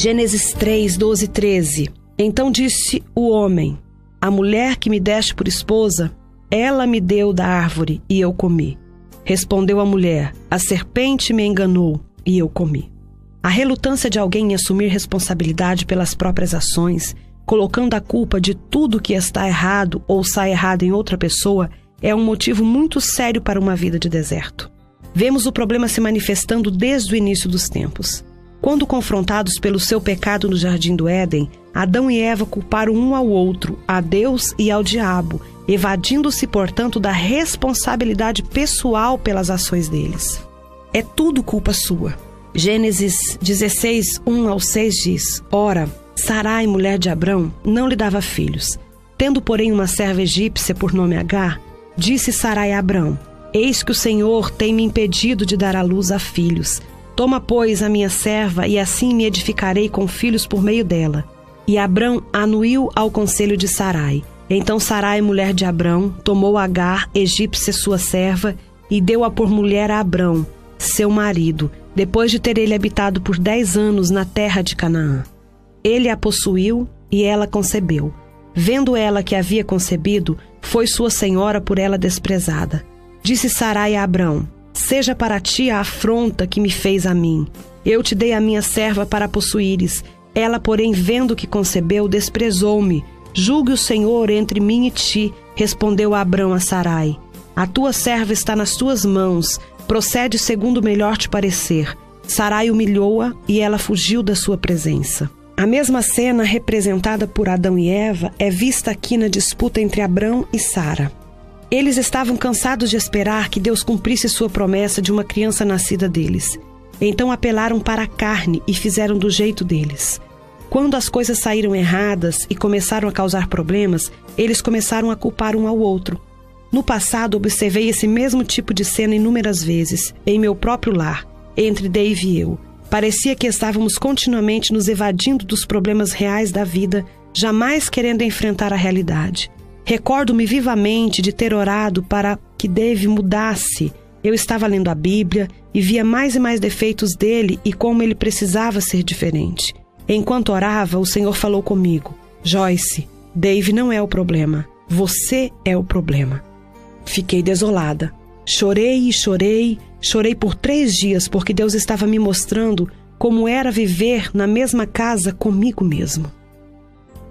Gênesis 3, 12 e 13. Então disse o homem: A mulher que me deste por esposa, ela me deu da árvore e eu comi. Respondeu a mulher: A serpente me enganou e eu comi. A relutância de alguém em assumir responsabilidade pelas próprias ações, colocando a culpa de tudo que está errado ou sai errado em outra pessoa, é um motivo muito sério para uma vida de deserto. Vemos o problema se manifestando desde o início dos tempos. Quando confrontados pelo seu pecado no jardim do Éden, Adão e Eva culparam um ao outro, a Deus e ao diabo, evadindo-se, portanto, da responsabilidade pessoal pelas ações deles. É tudo culpa sua. Gênesis 16, 1 ao 6 diz: Ora, Sarai, mulher de Abrão, não lhe dava filhos. Tendo, porém, uma serva egípcia por nome Agar, disse Sarai a Abrão: Eis que o Senhor tem me impedido de dar à luz a filhos. Toma, pois, a minha serva, e assim me edificarei com filhos por meio dela. E Abrão anuiu ao conselho de Sarai. Então Sarai, mulher de Abrão, tomou Agar, egípcia sua serva, e deu-a por mulher a Abrão, seu marido, depois de ter ele habitado por dez anos na terra de Canaã. Ele a possuiu e ela concebeu. Vendo ela que havia concebido, foi sua senhora por ela desprezada. Disse Sarai a Abrão: Seja para ti a afronta que me fez a mim. Eu te dei a minha serva para possuíres. Ela, porém, vendo que concebeu, desprezou-me. Julgue o Senhor entre mim e ti, respondeu Abrão a Sarai. A tua serva está nas tuas mãos, procede segundo melhor te parecer. Sarai humilhou-a e ela fugiu da sua presença. A mesma cena representada por Adão e Eva é vista aqui na disputa entre Abrão e Sara. Eles estavam cansados de esperar que Deus cumprisse sua promessa de uma criança nascida deles. Então apelaram para a carne e fizeram do jeito deles. Quando as coisas saíram erradas e começaram a causar problemas, eles começaram a culpar um ao outro. No passado, observei esse mesmo tipo de cena inúmeras vezes, em meu próprio lar, entre Dave e eu. Parecia que estávamos continuamente nos evadindo dos problemas reais da vida, jamais querendo enfrentar a realidade. Recordo-me vivamente de ter orado para que Dave mudasse. Eu estava lendo a Bíblia e via mais e mais defeitos dele e como ele precisava ser diferente. Enquanto orava, o Senhor falou comigo: Joyce, Dave não é o problema, você é o problema. Fiquei desolada. Chorei e chorei, chorei por três dias porque Deus estava me mostrando como era viver na mesma casa comigo mesmo.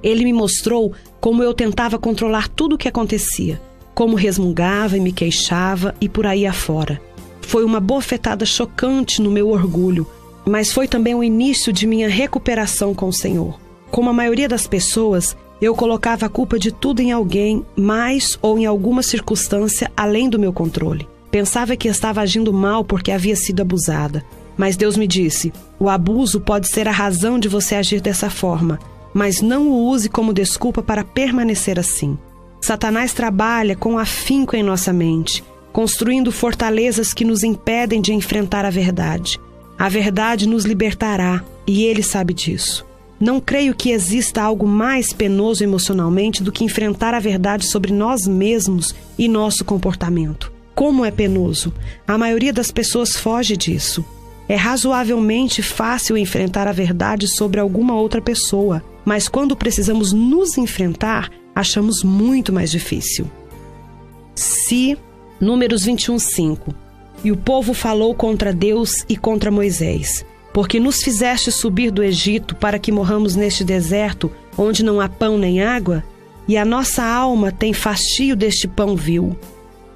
Ele me mostrou como eu tentava controlar tudo o que acontecia, como resmungava e me queixava e por aí afora. Foi uma bofetada chocante no meu orgulho, mas foi também o início de minha recuperação com o Senhor. Como a maioria das pessoas, eu colocava a culpa de tudo em alguém, mais ou em alguma circunstância além do meu controle. Pensava que estava agindo mal porque havia sido abusada. Mas Deus me disse: o abuso pode ser a razão de você agir dessa forma, mas não o use como desculpa para permanecer assim. Satanás trabalha com afinco em nossa mente, construindo fortalezas que nos impedem de enfrentar a verdade. A verdade nos libertará e ele sabe disso. Não creio que exista algo mais penoso emocionalmente do que enfrentar a verdade sobre nós mesmos e nosso comportamento. Como é penoso? A maioria das pessoas foge disso. É razoavelmente fácil enfrentar a verdade sobre alguma outra pessoa, mas quando precisamos nos enfrentar, achamos muito mais difícil. Se, Números 21, 5 e o povo falou contra Deus e contra Moisés: Porque nos fizeste subir do Egito para que morramos neste deserto, onde não há pão nem água? E a nossa alma tem fastio deste pão vil.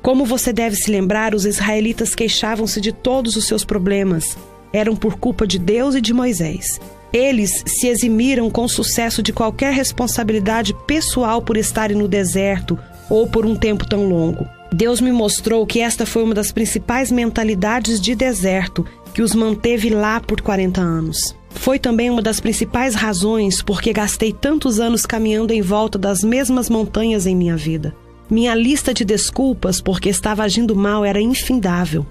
Como você deve se lembrar, os israelitas queixavam-se de todos os seus problemas. Eram por culpa de Deus e de Moisés. Eles se eximiram com sucesso de qualquer responsabilidade pessoal por estarem no deserto ou por um tempo tão longo. Deus me mostrou que esta foi uma das principais mentalidades de deserto que os manteve lá por 40 anos. Foi também uma das principais razões porque gastei tantos anos caminhando em volta das mesmas montanhas em minha vida. Minha lista de desculpas porque estava agindo mal era infindável.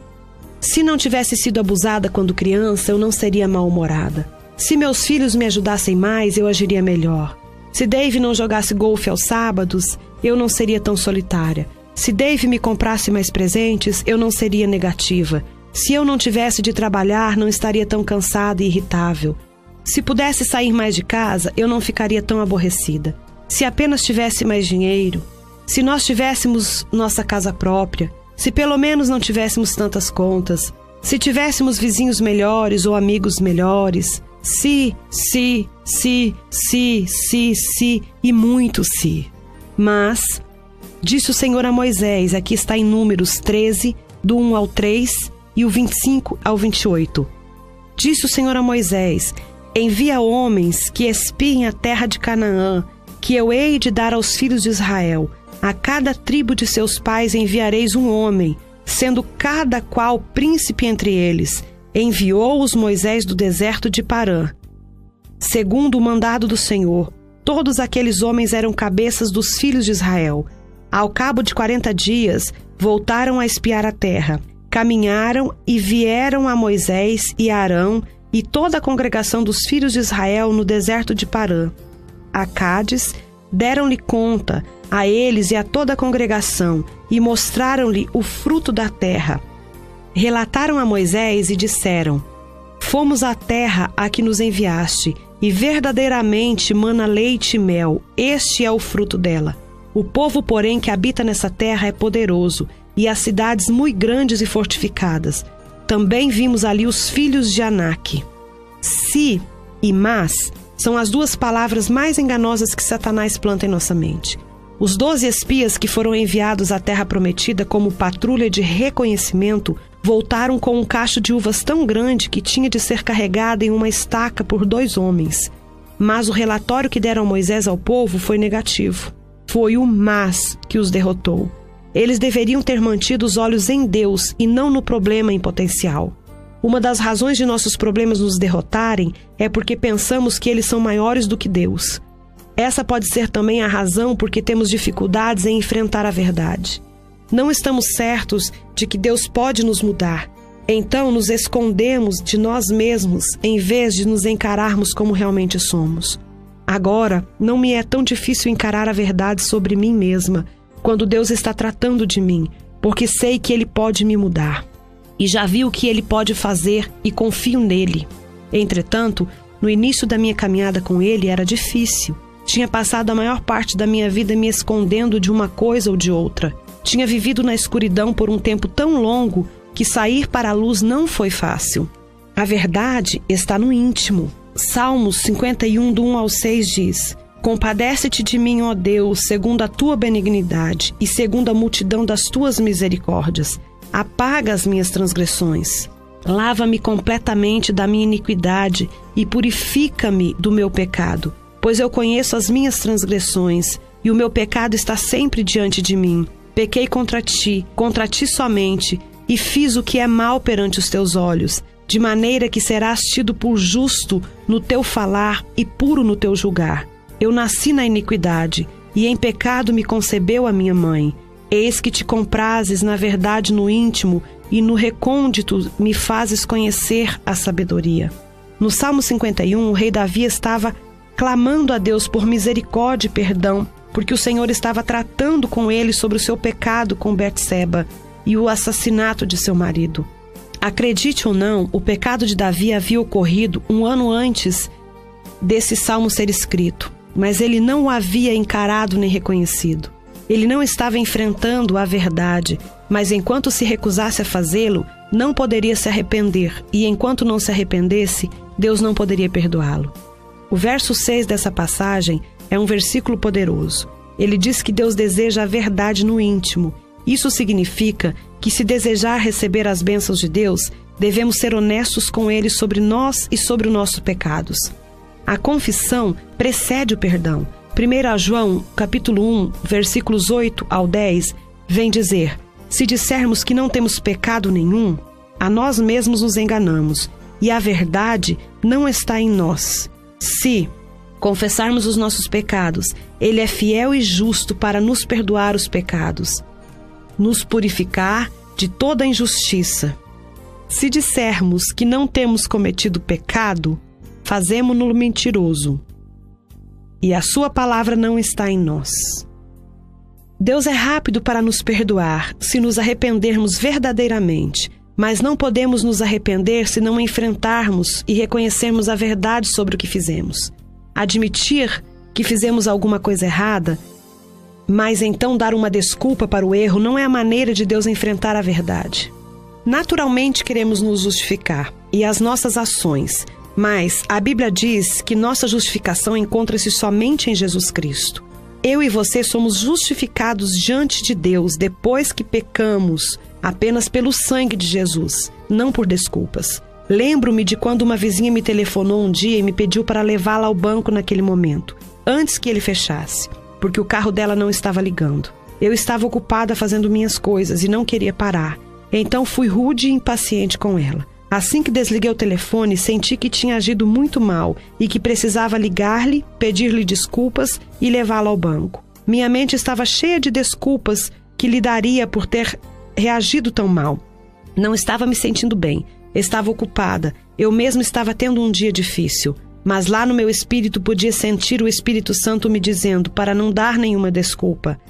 Se não tivesse sido abusada quando criança, eu não seria mal-humorada. Se meus filhos me ajudassem mais, eu agiria melhor. Se Dave não jogasse golfe aos sábados, eu não seria tão solitária. Se Dave me comprasse mais presentes, eu não seria negativa. Se eu não tivesse de trabalhar, não estaria tão cansada e irritável. Se pudesse sair mais de casa, eu não ficaria tão aborrecida. Se apenas tivesse mais dinheiro, se nós tivéssemos nossa casa própria, se pelo menos não tivéssemos tantas contas, se tivéssemos vizinhos melhores ou amigos melhores, se, se, se, se, se, se e muito se. Mas, disse o Senhor a Moisés, aqui está em Números 13, do 1 ao 3 e o 25 ao 28. Disse o Senhor a Moisés: Envia homens que espiem a terra de Canaã, que eu hei de dar aos filhos de Israel. A cada tribo de seus pais enviareis um homem, sendo cada qual príncipe entre eles. Enviou-os Moisés do deserto de Parã. Segundo o mandado do Senhor, todos aqueles homens eram cabeças dos filhos de Israel. Ao cabo de quarenta dias, voltaram a espiar a terra. Caminharam e vieram a Moisés e a Arão e toda a congregação dos filhos de Israel no deserto de Parã. A Cádiz deram-lhe conta a eles e a toda a congregação e mostraram-lhe o fruto da terra. Relataram a Moisés e disseram: Fomos à terra a que nos enviaste, e verdadeiramente mana leite e mel, este é o fruto dela. O povo, porém, que habita nessa terra é poderoso, e as cidades muito grandes e fortificadas. Também vimos ali os filhos de Anak. Si e mas são as duas palavras mais enganosas que Satanás planta em nossa mente. Os doze espias que foram enviados à Terra Prometida como patrulha de reconhecimento voltaram com um cacho de uvas tão grande que tinha de ser carregada em uma estaca por dois homens. Mas o relatório que deram Moisés ao povo foi negativo. Foi o mas que os derrotou. Eles deveriam ter mantido os olhos em Deus e não no problema em potencial. Uma das razões de nossos problemas nos derrotarem é porque pensamos que eles são maiores do que Deus. Essa pode ser também a razão porque temos dificuldades em enfrentar a verdade. Não estamos certos de que Deus pode nos mudar. Então nos escondemos de nós mesmos em vez de nos encararmos como realmente somos. Agora, não me é tão difícil encarar a verdade sobre mim mesma quando Deus está tratando de mim, porque sei que Ele pode me mudar. E já vi o que Ele pode fazer e confio nele. Entretanto, no início da minha caminhada com Ele era difícil. Tinha passado a maior parte da minha vida me escondendo de uma coisa ou de outra. Tinha vivido na escuridão por um tempo tão longo que sair para a luz não foi fácil. A verdade está no íntimo. Salmos 51, do 1 ao 6 diz: Compadece-te de mim, ó Deus, segundo a tua benignidade e segundo a multidão das tuas misericórdias. Apaga as minhas transgressões. Lava-me completamente da minha iniquidade e purifica-me do meu pecado pois eu conheço as minhas transgressões, e o meu pecado está sempre diante de mim. Pequei contra ti, contra ti somente, e fiz o que é mal perante os teus olhos, de maneira que serás tido por justo no teu falar e puro no teu julgar. Eu nasci na iniquidade, e em pecado me concebeu a minha mãe. Eis que te comprases na verdade no íntimo, e no recôndito me fazes conhecer a sabedoria. No Salmo 51, o rei Davi estava clamando a Deus por misericórdia e perdão, porque o Senhor estava tratando com ele sobre o seu pecado com Betseba e o assassinato de seu marido. Acredite ou não, o pecado de Davi havia ocorrido um ano antes desse salmo ser escrito, mas ele não o havia encarado nem reconhecido. Ele não estava enfrentando a verdade, mas enquanto se recusasse a fazê-lo, não poderia se arrepender, e enquanto não se arrependesse, Deus não poderia perdoá-lo. O verso 6 dessa passagem é um versículo poderoso. Ele diz que Deus deseja a verdade no íntimo. Isso significa que, se desejar receber as bênçãos de Deus, devemos ser honestos com Ele sobre nós e sobre os nossos pecados. A confissão precede o perdão. 1 João, capítulo 1, versículos 8 ao 10, vem dizer: Se dissermos que não temos pecado nenhum, a nós mesmos nos enganamos, e a verdade não está em nós. Se confessarmos os nossos pecados, Ele é fiel e justo para nos perdoar os pecados, nos purificar de toda injustiça. Se dissermos que não temos cometido pecado, fazemo-no mentiroso, e a Sua palavra não está em nós. Deus é rápido para nos perdoar se nos arrependermos verdadeiramente, Mas não podemos nos arrepender se não enfrentarmos e reconhecermos a verdade sobre o que fizemos. Admitir que fizemos alguma coisa errada, mas então dar uma desculpa para o erro não é a maneira de Deus enfrentar a verdade. Naturalmente queremos nos justificar e as nossas ações, mas a Bíblia diz que nossa justificação encontra-se somente em Jesus Cristo. Eu e você somos justificados diante de Deus depois que pecamos apenas pelo sangue de Jesus, não por desculpas. Lembro-me de quando uma vizinha me telefonou um dia e me pediu para levá-la ao banco naquele momento, antes que ele fechasse, porque o carro dela não estava ligando. Eu estava ocupada fazendo minhas coisas e não queria parar. Então fui rude e impaciente com ela. Assim que desliguei o telefone, senti que tinha agido muito mal e que precisava ligar-lhe, pedir-lhe desculpas e levá-la ao banco. Minha mente estava cheia de desculpas que lhe daria por ter reagido tão mal. Não estava me sentindo bem, estava ocupada, eu mesmo estava tendo um dia difícil. Mas lá no meu espírito podia sentir o Espírito Santo me dizendo para não dar nenhuma desculpa.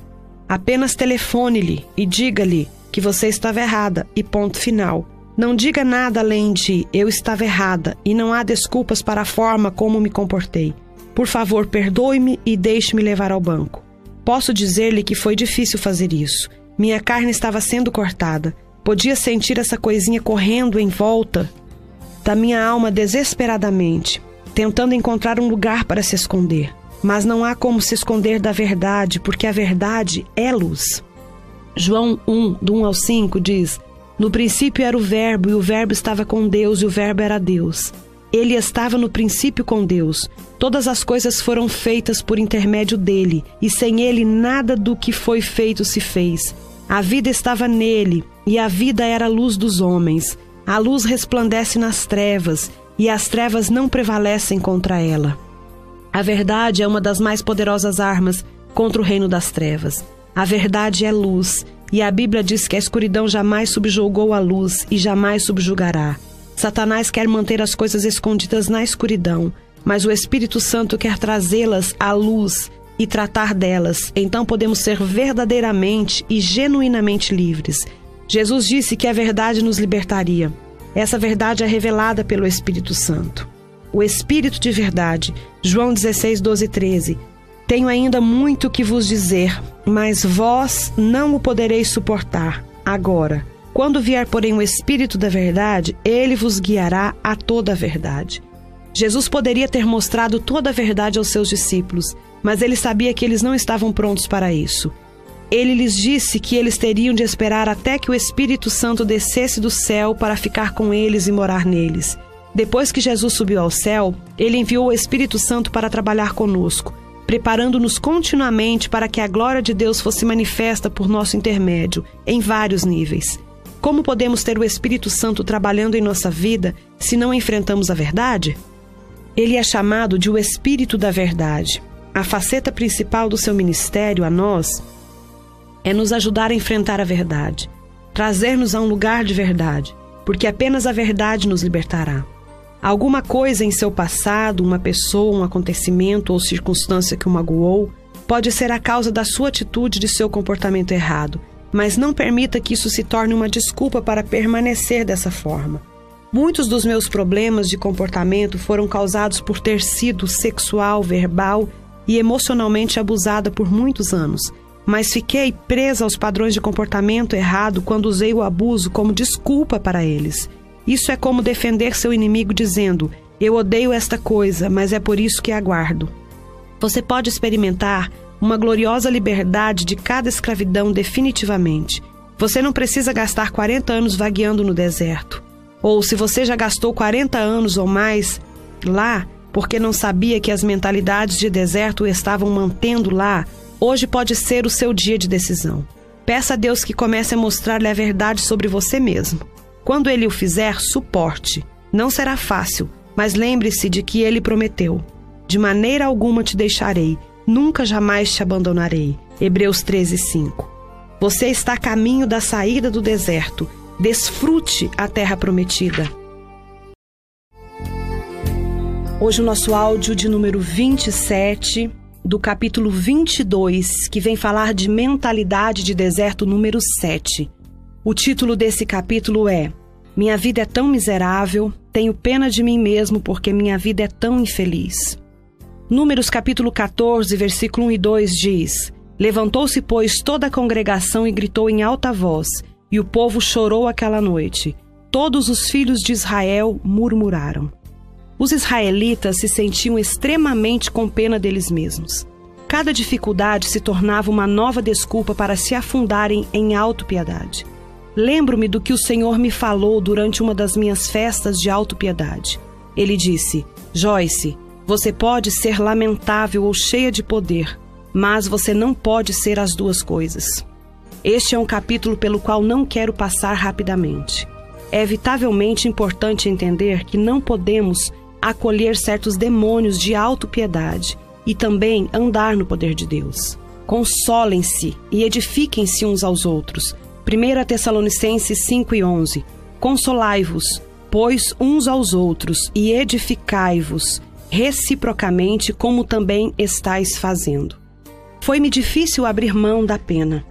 Apenas telefone-lhe e diga-lhe que você estava errada e ponto final. Não diga nada além de eu estava errada e não há desculpas para a forma como me comportei. Por favor, perdoe-me e deixe-me levar ao banco. Posso dizer-lhe que foi difícil fazer isso. Minha carne estava sendo cortada. Podia sentir essa coisinha correndo em volta da minha alma desesperadamente, tentando encontrar um lugar para se esconder. Mas não há como se esconder da verdade, porque a verdade é luz. João 1, do 1 ao 5 diz: no princípio era o Verbo, e o Verbo estava com Deus, e o Verbo era Deus. Ele estava no princípio com Deus. Todas as coisas foram feitas por intermédio dele, e sem ele nada do que foi feito se fez. A vida estava nele, e a vida era a luz dos homens. A luz resplandece nas trevas, e as trevas não prevalecem contra ela. A verdade é uma das mais poderosas armas contra o reino das trevas. A verdade é luz, e a Bíblia diz que a escuridão jamais subjugou a luz e jamais subjugará. Satanás quer manter as coisas escondidas na escuridão, mas o Espírito Santo quer trazê-las à luz e tratar delas. Então podemos ser verdadeiramente e genuinamente livres. Jesus disse que a verdade nos libertaria. Essa verdade é revelada pelo Espírito Santo. O Espírito de verdade, João 16, 12 e 13, tenho ainda muito que vos dizer, mas vós não o podereis suportar agora. Quando vier, porém, o Espírito da Verdade, ele vos guiará a toda a verdade. Jesus poderia ter mostrado toda a verdade aos seus discípulos, mas ele sabia que eles não estavam prontos para isso. Ele lhes disse que eles teriam de esperar até que o Espírito Santo descesse do céu para ficar com eles e morar neles. Depois que Jesus subiu ao céu, ele enviou o Espírito Santo para trabalhar conosco preparando-nos continuamente para que a glória de Deus fosse manifesta por nosso intermédio, em vários níveis. Como podemos ter o Espírito Santo trabalhando em nossa vida se não enfrentamos a verdade? Ele é chamado de o Espírito da Verdade. A faceta principal do seu ministério a nós é nos ajudar a enfrentar a verdade, trazer-nos a um lugar de verdade, porque apenas a verdade nos libertará. Alguma coisa em seu passado, uma pessoa, um acontecimento ou circunstância que o magoou, pode ser a causa da sua atitude e de seu comportamento errado, mas não permita que isso se torne uma desculpa para permanecer dessa forma. Muitos dos meus problemas de comportamento foram causados por ter sido sexual, verbal e emocionalmente abusada por muitos anos, mas fiquei presa aos padrões de comportamento errado quando usei o abuso como desculpa para eles. Isso é como defender seu inimigo dizendo: Eu odeio esta coisa, mas é por isso que aguardo. Você pode experimentar uma gloriosa liberdade de cada escravidão definitivamente. Você não precisa gastar 40 anos vagueando no deserto. Ou se você já gastou 40 anos ou mais lá, porque não sabia que as mentalidades de deserto o estavam mantendo lá, hoje pode ser o seu dia de decisão. Peça a Deus que comece a mostrar-lhe a verdade sobre você mesmo. Quando ele o fizer, suporte. Não será fácil, mas lembre-se de que ele prometeu: De maneira alguma te deixarei, nunca jamais te abandonarei. Hebreus 13, 5. Você está a caminho da saída do deserto. Desfrute a terra prometida. Hoje o nosso áudio de número 27 do capítulo 22, que vem falar de mentalidade de deserto número 7. O título desse capítulo é Minha vida é tão miserável, tenho pena de mim mesmo porque minha vida é tão infeliz. Números capítulo 14, versículo 1 e 2 diz: Levantou-se, pois, toda a congregação e gritou em alta voz, e o povo chorou aquela noite. Todos os filhos de Israel murmuraram. Os israelitas se sentiam extremamente com pena deles mesmos. Cada dificuldade se tornava uma nova desculpa para se afundarem em autopiedade. Lembro-me do que o Senhor me falou durante uma das minhas festas de autopiedade. Ele disse: Joyce, você pode ser lamentável ou cheia de poder, mas você não pode ser as duas coisas. Este é um capítulo pelo qual não quero passar rapidamente. É evitavelmente importante entender que não podemos acolher certos demônios de autopiedade e também andar no poder de Deus. Consolem-se e edifiquem-se uns aos outros. 1 Tessalonicenses 5 e 11. Consolai-vos, pois, uns aos outros e edificai-vos reciprocamente, como também estáis fazendo. Foi-me difícil abrir mão da pena.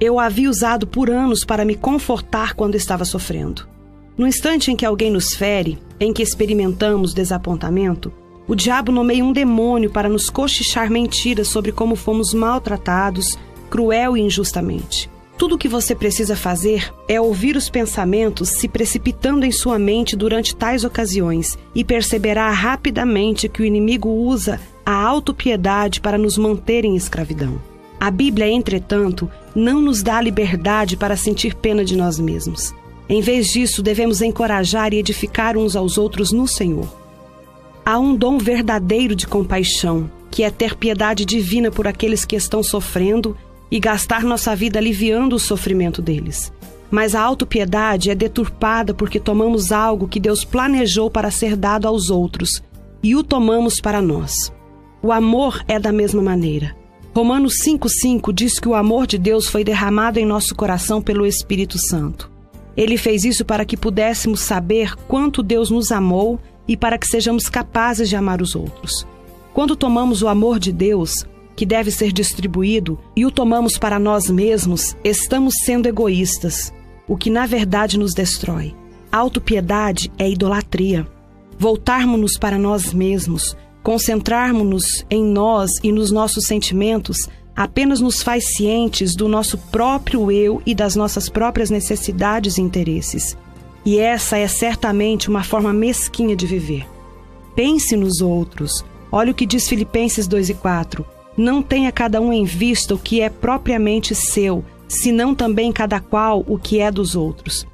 Eu a havia usado por anos para me confortar quando estava sofrendo. No instante em que alguém nos fere, em que experimentamos desapontamento, o diabo nomeia um demônio para nos cochichar mentiras sobre como fomos maltratados, cruel e injustamente. Tudo o que você precisa fazer é ouvir os pensamentos se precipitando em sua mente durante tais ocasiões e perceberá rapidamente que o inimigo usa a autopiedade para nos manter em escravidão. A Bíblia, entretanto, não nos dá liberdade para sentir pena de nós mesmos. Em vez disso, devemos encorajar e edificar uns aos outros no Senhor. Há um dom verdadeiro de compaixão, que é ter piedade divina por aqueles que estão sofrendo e gastar nossa vida aliviando o sofrimento deles. Mas a autopiedade é deturpada porque tomamos algo que Deus planejou para ser dado aos outros e o tomamos para nós. O amor é da mesma maneira. Romanos 5,5 diz que o amor de Deus foi derramado em nosso coração pelo Espírito Santo. Ele fez isso para que pudéssemos saber quanto Deus nos amou e para que sejamos capazes de amar os outros. Quando tomamos o amor de Deus, que deve ser distribuído, e o tomamos para nós mesmos, estamos sendo egoístas, o que na verdade nos destrói. Autopiedade é idolatria. Voltarmos-nos para nós mesmos, concentrarmos-nos em nós e nos nossos sentimentos apenas nos faz cientes do nosso próprio eu e das nossas próprias necessidades e interesses. E essa é certamente uma forma mesquinha de viver. Pense nos outros. Olha o que diz Filipenses 2 e 4. Não tenha cada um em vista o que é propriamente seu, senão também cada qual o que é dos outros.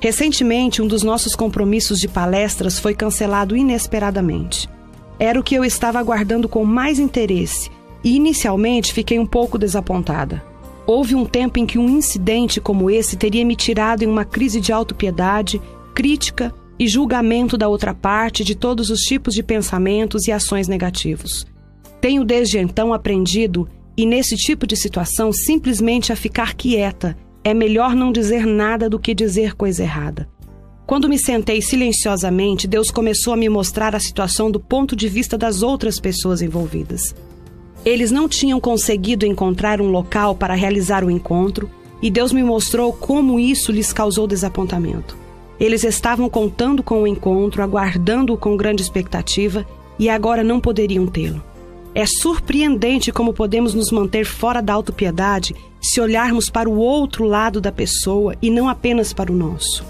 Recentemente, um dos nossos compromissos de palestras foi cancelado inesperadamente. Era o que eu estava aguardando com mais interesse e inicialmente fiquei um pouco desapontada. Houve um tempo em que um incidente como esse teria me tirado em uma crise de autopiedade, crítica e julgamento da outra parte de todos os tipos de pensamentos e ações negativos. Tenho desde então aprendido, e nesse tipo de situação, simplesmente a ficar quieta. É melhor não dizer nada do que dizer coisa errada. Quando me sentei silenciosamente, Deus começou a me mostrar a situação do ponto de vista das outras pessoas envolvidas. Eles não tinham conseguido encontrar um local para realizar o encontro e Deus me mostrou como isso lhes causou desapontamento. Eles estavam contando com o encontro, aguardando-o com grande expectativa e agora não poderiam tê-lo. É surpreendente como podemos nos manter fora da autopiedade se olharmos para o outro lado da pessoa e não apenas para o nosso.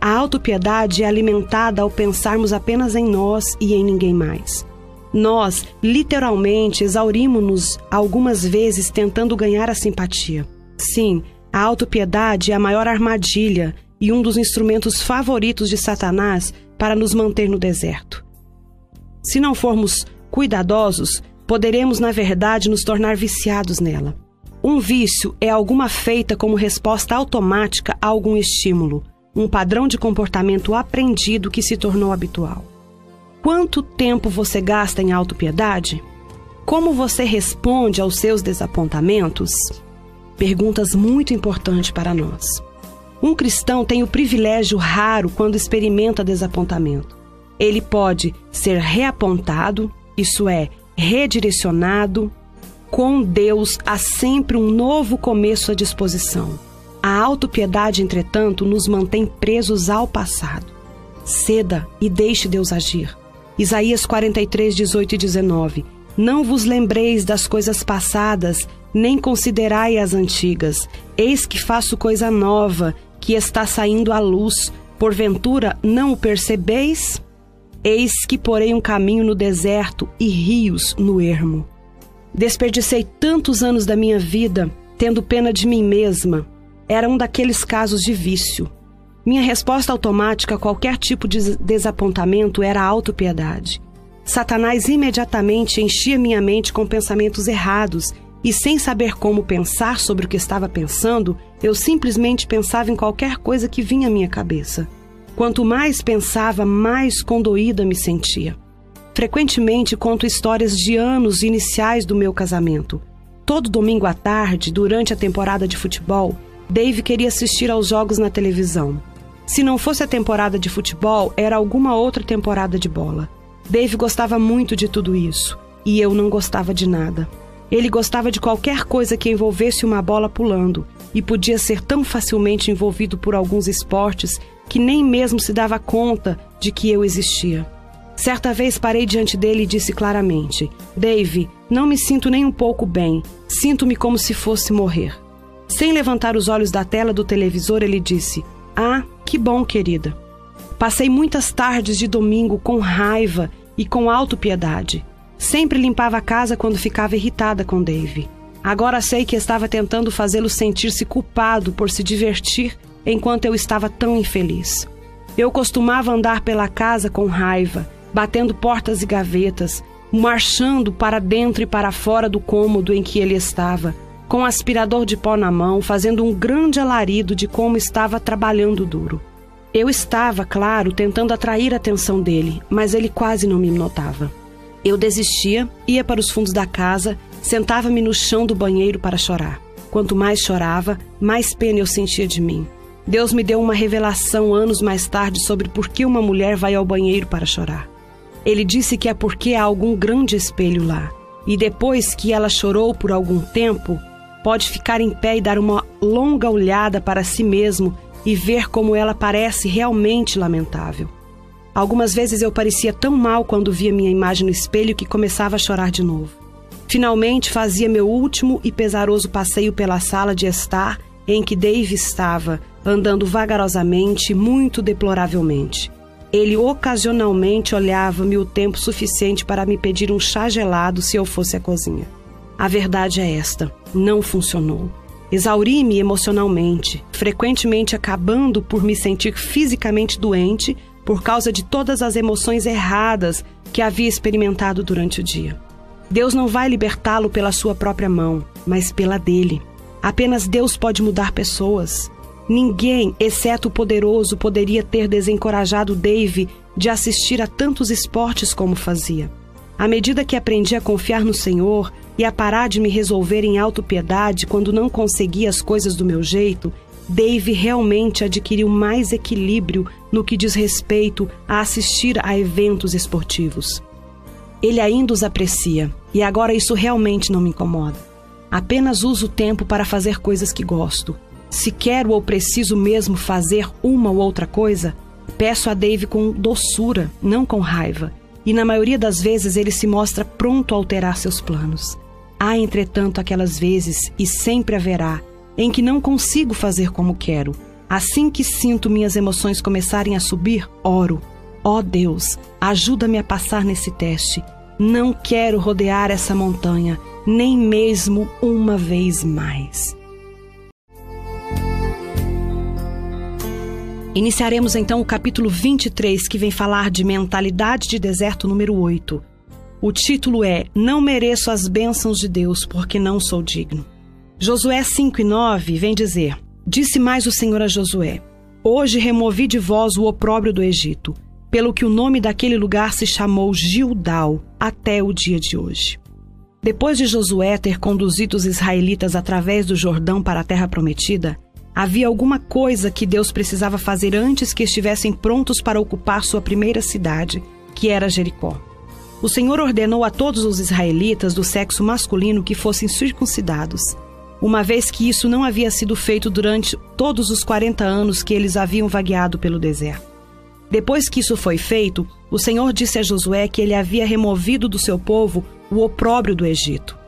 A autopiedade é alimentada ao pensarmos apenas em nós e em ninguém mais. Nós, literalmente, exaurimos-nos algumas vezes tentando ganhar a simpatia. Sim, a autopiedade é a maior armadilha e um dos instrumentos favoritos de Satanás para nos manter no deserto. Se não formos cuidadosos, poderemos, na verdade, nos tornar viciados nela. Um vício é alguma feita como resposta automática a algum estímulo, um padrão de comportamento aprendido que se tornou habitual. Quanto tempo você gasta em autopiedade? Como você responde aos seus desapontamentos? Perguntas muito importantes para nós. Um cristão tem o privilégio raro quando experimenta desapontamento. Ele pode ser reapontado, isso é, redirecionado. Com Deus há sempre um novo começo à disposição. A autopiedade, entretanto, nos mantém presos ao passado. Ceda e deixe Deus agir. Isaías 43, 18 e 19. Não vos lembreis das coisas passadas, nem considerai as antigas. Eis que faço coisa nova, que está saindo à luz. Porventura não o percebeis? Eis que porei um caminho no deserto e rios no ermo. Desperdicei tantos anos da minha vida tendo pena de mim mesma. Era um daqueles casos de vício. Minha resposta automática a qualquer tipo de desapontamento era a autopiedade. Satanás imediatamente enchia minha mente com pensamentos errados e, sem saber como pensar sobre o que estava pensando, eu simplesmente pensava em qualquer coisa que vinha à minha cabeça. Quanto mais pensava, mais condoída me sentia. Frequentemente conto histórias de anos iniciais do meu casamento. Todo domingo à tarde, durante a temporada de futebol, Dave queria assistir aos jogos na televisão. Se não fosse a temporada de futebol, era alguma outra temporada de bola. Dave gostava muito de tudo isso e eu não gostava de nada. Ele gostava de qualquer coisa que envolvesse uma bola pulando e podia ser tão facilmente envolvido por alguns esportes que nem mesmo se dava conta de que eu existia. Certa vez parei diante dele e disse claramente: Dave, não me sinto nem um pouco bem. Sinto-me como se fosse morrer. Sem levantar os olhos da tela do televisor, ele disse: Ah, que bom, querida. Passei muitas tardes de domingo com raiva e com autopiedade. Sempre limpava a casa quando ficava irritada com Dave. Agora sei que estava tentando fazê-lo sentir-se culpado por se divertir enquanto eu estava tão infeliz. Eu costumava andar pela casa com raiva, batendo portas e gavetas, marchando para dentro e para fora do cômodo em que ele estava, com um aspirador de pó na mão, fazendo um grande alarido de como estava trabalhando duro. Eu estava, claro, tentando atrair a atenção dele, mas ele quase não me notava. Eu desistia, ia para os fundos da casa, sentava-me no chão do banheiro para chorar. Quanto mais chorava, mais pena eu sentia de mim. Deus me deu uma revelação anos mais tarde sobre por que uma mulher vai ao banheiro para chorar. Ele disse que é porque há algum grande espelho lá. E depois que ela chorou por algum tempo, pode ficar em pé e dar uma longa olhada para si mesmo e ver como ela parece realmente lamentável. Algumas vezes eu parecia tão mal quando via minha imagem no espelho que começava a chorar de novo. Finalmente fazia meu último e pesaroso passeio pela sala de estar em que Dave estava, andando vagarosamente, muito deploravelmente. Ele ocasionalmente olhava-me o tempo suficiente para me pedir um chá gelado se eu fosse à cozinha. A verdade é esta: não funcionou. Exauri-me emocionalmente, frequentemente acabando por me sentir fisicamente doente por causa de todas as emoções erradas que havia experimentado durante o dia. Deus não vai libertá-lo pela sua própria mão, mas pela dele. Apenas Deus pode mudar pessoas. Ninguém, exceto o poderoso, poderia ter desencorajado Dave de assistir a tantos esportes como fazia. À medida que aprendi a confiar no Senhor e a parar de me resolver em autopiedade quando não conseguia as coisas do meu jeito, Dave realmente adquiriu mais equilíbrio no que diz respeito a assistir a eventos esportivos. Ele ainda os aprecia e agora isso realmente não me incomoda. Apenas uso o tempo para fazer coisas que gosto. Se quero ou preciso mesmo fazer uma ou outra coisa, peço a Dave com doçura, não com raiva. E na maioria das vezes ele se mostra pronto a alterar seus planos. Há, entretanto, aquelas vezes, e sempre haverá, em que não consigo fazer como quero. Assim que sinto minhas emoções começarem a subir, oro. Ó oh Deus, ajuda-me a passar nesse teste. Não quero rodear essa montanha nem mesmo uma vez mais. Iniciaremos então o capítulo 23, que vem falar de mentalidade de deserto número 8. O título é Não mereço as bênçãos de Deus, porque não sou digno. Josué 5 e 9 vem dizer: Disse mais o Senhor a Josué: Hoje removi de vós o opróbrio do Egito, pelo que o nome daquele lugar se chamou Gildal até o dia de hoje. Depois de Josué ter conduzido os israelitas através do Jordão para a terra prometida, havia alguma coisa que Deus precisava fazer antes que estivessem prontos para ocupar sua primeira cidade, que era Jericó. O Senhor ordenou a todos os israelitas do sexo masculino que fossem circuncidados. uma vez que isso não havia sido feito durante todos os 40 anos que eles haviam vagueado pelo deserto. Depois que isso foi feito, o Senhor disse a Josué que ele havia removido do seu povo o opróbrio do Egito.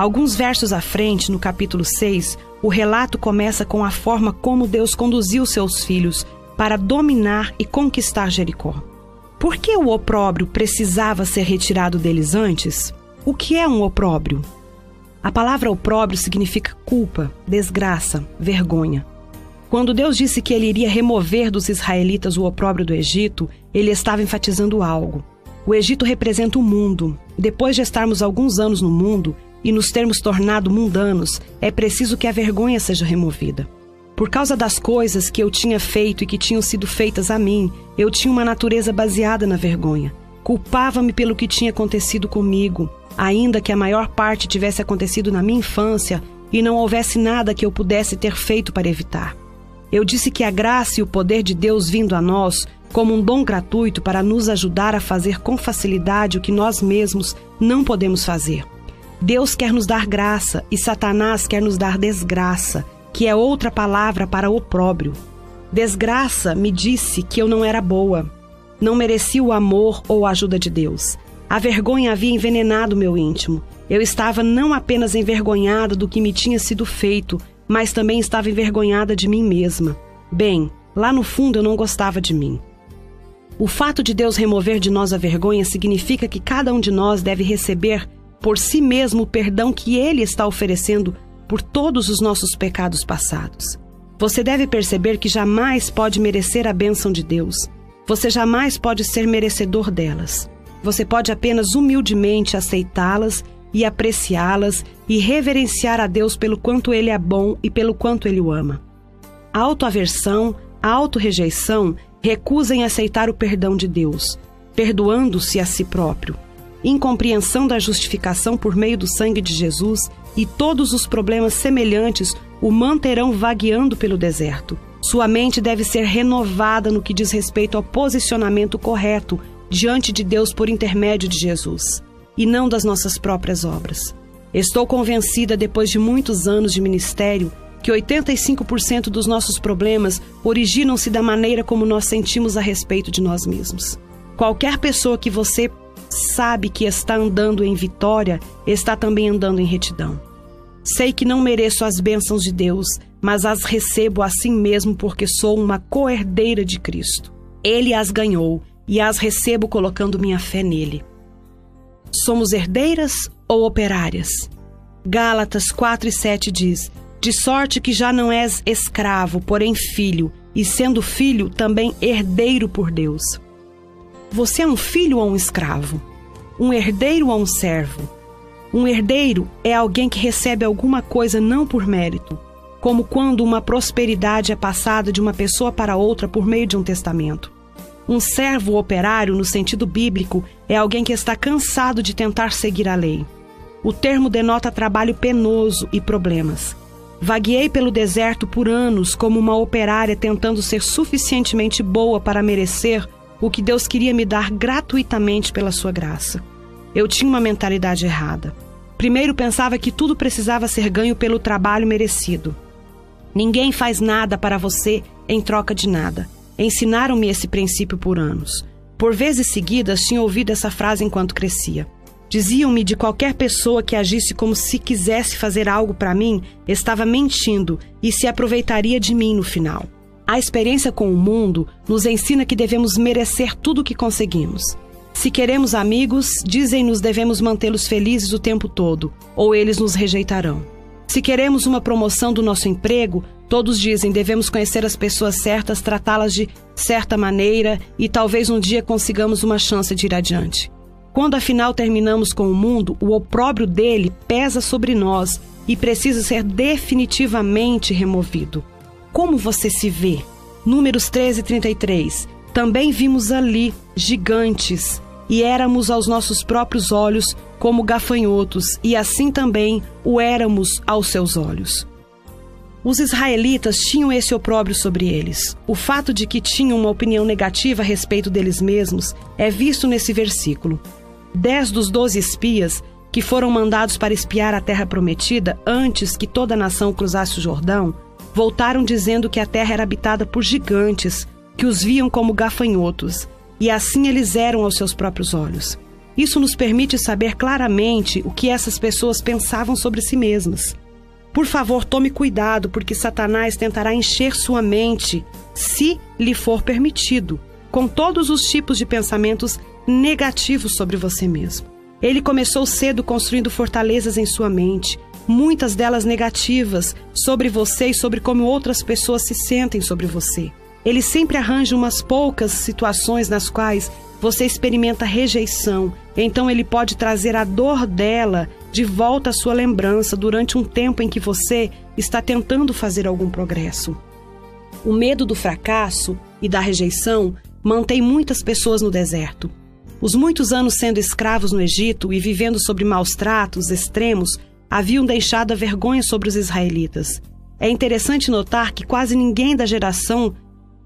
Alguns versos à frente, no capítulo 6, o relato começa com a forma como Deus conduziu seus filhos para dominar e conquistar Jericó. Por que o opróbrio precisava ser retirado deles antes? O que é um opróbrio? A palavra opróbrio significa culpa, desgraça, vergonha. Quando Deus disse que ele iria remover dos israelitas o opróbrio do Egito, ele estava enfatizando algo. O Egito representa o mundo. Depois de estarmos alguns anos no mundo e nos termos tornado mundanos, é preciso que a vergonha seja removida. Por causa das coisas que eu tinha feito e que tinham sido feitas a mim, eu tinha uma natureza baseada na vergonha. Culpava-me pelo que tinha acontecido comigo, ainda que a maior parte tivesse acontecido na minha infância e não houvesse nada que eu pudesse ter feito para evitar. Eu disse que a graça e o poder de Deus vindo a nós, como um dom gratuito para nos ajudar a fazer com facilidade o que nós mesmos não podemos fazer. Deus quer nos dar graça e Satanás quer nos dar desgraça, que é outra palavra para opróbrio. Desgraça me disse que eu não era boa, não merecia o amor ou a ajuda de Deus. A vergonha havia envenenado meu íntimo. Eu estava não apenas envergonhada do que me tinha sido feito, mas também estava envergonhada de mim mesma. Bem, lá no fundo eu não gostava de mim. O fato de Deus remover de nós a vergonha significa que cada um de nós deve receber por si mesmo o perdão que Ele está oferecendo por todos os nossos pecados passados. Você deve perceber que jamais pode merecer a bênção de Deus. Você jamais pode ser merecedor delas. Você pode apenas humildemente aceitá-las e apreciá-las e reverenciar a Deus pelo quanto Ele é bom e pelo quanto Ele o ama. Autoaversão, a autorrejeição recusa em aceitar o perdão de Deus, perdoando-se a si próprio. Incompreensão da justificação por meio do sangue de Jesus e todos os problemas semelhantes o manterão vagueando pelo deserto. Sua mente deve ser renovada no que diz respeito ao posicionamento correto diante de Deus por intermédio de Jesus, e não das nossas próprias obras. Estou convencida, depois de muitos anos de ministério, que 85% dos nossos problemas originam-se da maneira como nós sentimos a respeito de nós mesmos. Qualquer pessoa que você sabe que está andando em vitória, está também andando em retidão. Sei que não mereço as bênçãos de Deus, mas as recebo assim mesmo porque sou uma coerdeira de Cristo. Ele as ganhou e as recebo colocando minha fé nele. Somos herdeiras ou operárias? Gálatas 4 e 7 diz: De sorte que já não és escravo, porém filho, e sendo filho, também herdeiro por Deus. Você é um filho ou um escravo? Um herdeiro ou um servo? Um herdeiro é alguém que recebe alguma coisa não por mérito, como quando uma prosperidade é passada de uma pessoa para outra por meio de um testamento. Um servo operário, no sentido bíblico, é alguém que está cansado de tentar seguir a lei. O termo denota trabalho penoso e problemas. Vagueei pelo deserto por anos como uma operária tentando ser suficientemente boa para merecer o que Deus queria me dar gratuitamente pela sua graça. Eu tinha uma mentalidade errada. Primeiro pensava que tudo precisava ser ganho pelo trabalho merecido. Ninguém faz nada para você em troca de nada. Ensinaram-me esse princípio por anos. Por vezes seguidas tinha ouvido essa frase enquanto crescia. Diziam-me de qualquer pessoa que agisse como se quisesse fazer algo para mim, estava mentindo e se aproveitaria de mim no final. A experiência com o mundo nos ensina que devemos merecer tudo o que conseguimos. Se queremos amigos, dizem-nos devemos mantê-los felizes o tempo todo, ou eles nos rejeitarão. Se queremos uma promoção do nosso emprego, Todos dizem devemos conhecer as pessoas certas, tratá-las de certa maneira e talvez um dia consigamos uma chance de ir adiante. Quando afinal terminamos com o mundo, o opróbrio dele pesa sobre nós e precisa ser definitivamente removido. Como você se vê? Números 13 e 33. Também vimos ali gigantes e éramos aos nossos próprios olhos como gafanhotos, e assim também o éramos aos seus olhos. Os israelitas tinham esse opróbrio sobre eles. O fato de que tinham uma opinião negativa a respeito deles mesmos é visto nesse versículo. Dez dos doze espias que foram mandados para espiar a terra prometida antes que toda a nação cruzasse o Jordão, voltaram dizendo que a terra era habitada por gigantes, que os viam como gafanhotos, e assim eles eram aos seus próprios olhos. Isso nos permite saber claramente o que essas pessoas pensavam sobre si mesmas. Por favor, tome cuidado, porque Satanás tentará encher sua mente, se lhe for permitido, com todos os tipos de pensamentos negativos sobre você mesmo. Ele começou cedo construindo fortalezas em sua mente, muitas delas negativas, sobre você e sobre como outras pessoas se sentem sobre você. Ele sempre arranja umas poucas situações nas quais você experimenta rejeição, então ele pode trazer a dor dela de volta à sua lembrança durante um tempo em que você está tentando fazer algum progresso. O medo do fracasso e da rejeição mantém muitas pessoas no deserto. Os muitos anos sendo escravos no Egito e vivendo sob maus tratos extremos haviam deixado a vergonha sobre os israelitas. É interessante notar que quase ninguém da geração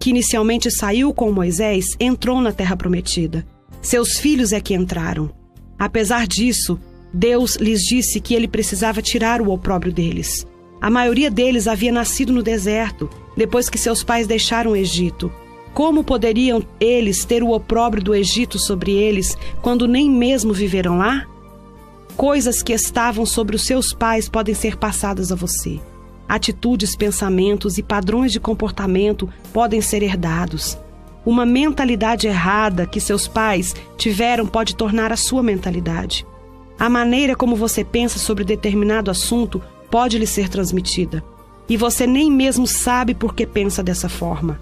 que inicialmente saiu com Moisés entrou na terra prometida. Seus filhos é que entraram. Apesar disso, Deus lhes disse que ele precisava tirar o opróbrio deles. A maioria deles havia nascido no deserto, depois que seus pais deixaram o Egito. Como poderiam eles ter o opróbrio do Egito sobre eles quando nem mesmo viveram lá? Coisas que estavam sobre os seus pais podem ser passadas a você. Atitudes, pensamentos e padrões de comportamento podem ser herdados. Uma mentalidade errada que seus pais tiveram pode tornar a sua mentalidade. A maneira como você pensa sobre determinado assunto pode lhe ser transmitida. E você nem mesmo sabe por que pensa dessa forma.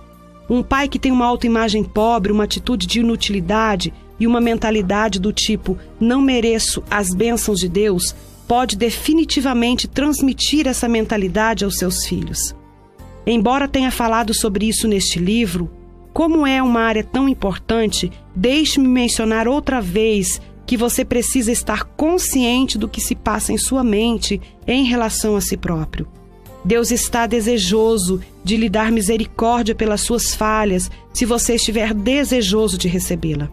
Um pai que tem uma autoimagem pobre, uma atitude de inutilidade e uma mentalidade do tipo não mereço as bênçãos de Deus pode definitivamente transmitir essa mentalidade aos seus filhos. Embora tenha falado sobre isso neste livro, como é uma área tão importante, deixe-me mencionar outra vez que você precisa estar consciente do que se passa em sua mente em relação a si próprio. Deus está desejoso de lhe dar misericórdia pelas suas falhas, se você estiver desejoso de recebê-la.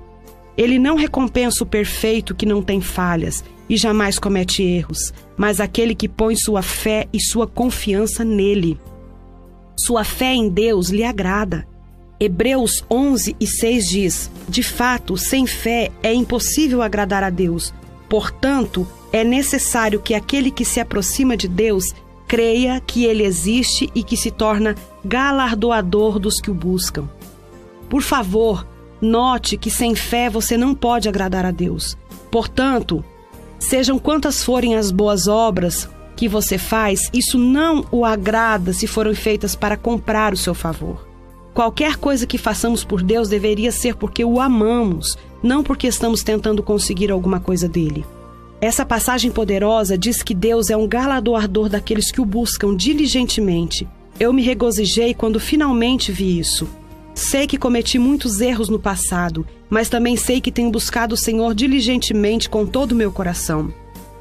Ele não recompensa o perfeito que não tem falhas e jamais comete erros, mas aquele que põe sua fé e sua confiança nele. Sua fé em Deus lhe agrada. Hebreus 11 e 6 diz: De fato, sem fé é impossível agradar a Deus. Portanto, é necessário que aquele que se aproxima de Deus creia que ele existe e que se torna galardoador dos que o buscam. Por favor, note que sem fé você não pode agradar a Deus. Portanto, sejam quantas forem as boas obras que você faz, isso não o agrada se forem feitas para comprar o seu favor. Qualquer coisa que façamos por Deus deveria ser porque o amamos, não porque estamos tentando conseguir alguma coisa dele. Essa passagem poderosa diz que Deus é um galardoador daqueles que o buscam diligentemente. Eu me regozijei quando finalmente vi isso. Sei que cometi muitos erros no passado, mas também sei que tenho buscado o Senhor diligentemente com todo o meu coração.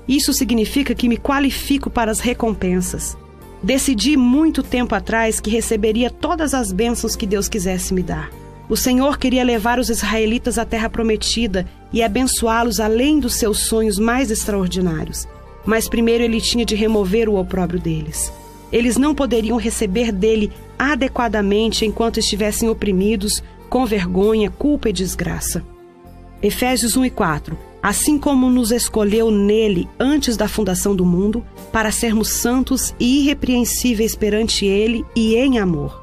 Isso significa que me qualifico para as recompensas. Decidi muito tempo atrás que receberia todas as bênçãos que Deus quisesse me dar. O Senhor queria levar os israelitas à terra prometida e abençoá-los além dos seus sonhos mais extraordinários. Mas primeiro ele tinha de remover o opróbrio deles. Eles não poderiam receber dele adequadamente enquanto estivessem oprimidos, com vergonha, culpa e desgraça. Efésios 1 e 4 Assim como nos escolheu nele antes da fundação do mundo, para sermos santos e irrepreensíveis perante ele e em amor.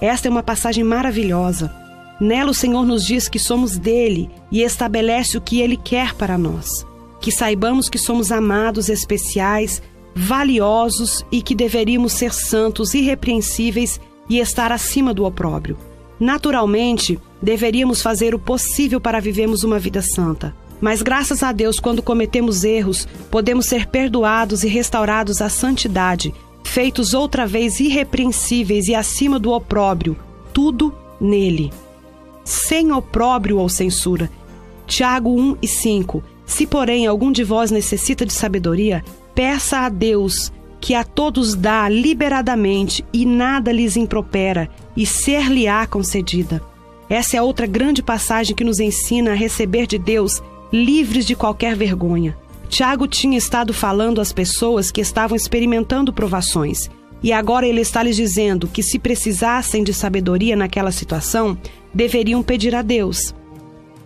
Esta é uma passagem maravilhosa Nela o Senhor nos diz que somos dele e estabelece o que ele quer para nós. Que saibamos que somos amados, especiais, valiosos e que deveríamos ser santos, irrepreensíveis e estar acima do opróbrio. Naturalmente, deveríamos fazer o possível para vivermos uma vida santa. Mas graças a Deus, quando cometemos erros, podemos ser perdoados e restaurados à santidade, feitos outra vez irrepreensíveis e acima do opróbrio, tudo nele sem opróbrio ou censura. Tiago 1 e 5. Se, porém, algum de vós necessita de sabedoria, peça a Deus, que a todos dá liberadamente e nada lhes impropera, e ser-lhe-á concedida. Essa é outra grande passagem que nos ensina a receber de Deus livres de qualquer vergonha. Tiago tinha estado falando às pessoas que estavam experimentando provações, e agora ele está lhes dizendo que se precisassem de sabedoria naquela situação, deveriam pedir a Deus.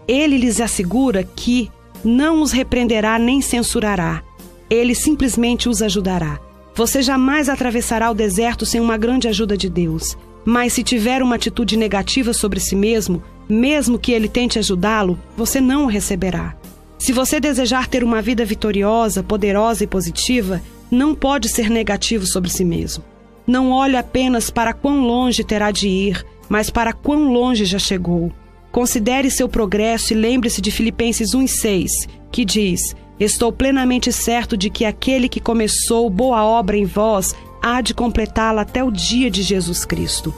Ele lhes assegura que não os repreenderá nem censurará. Ele simplesmente os ajudará. Você jamais atravessará o deserto sem uma grande ajuda de Deus. Mas se tiver uma atitude negativa sobre si mesmo, mesmo que ele tente ajudá-lo, você não o receberá. Se você desejar ter uma vida vitoriosa, poderosa e positiva, não pode ser negativo sobre si mesmo. Não olhe apenas para quão longe terá de ir, mas para quão longe já chegou. Considere seu progresso e lembre-se de Filipenses 1,6, que diz: Estou plenamente certo de que aquele que começou boa obra em vós há de completá-la até o dia de Jesus Cristo.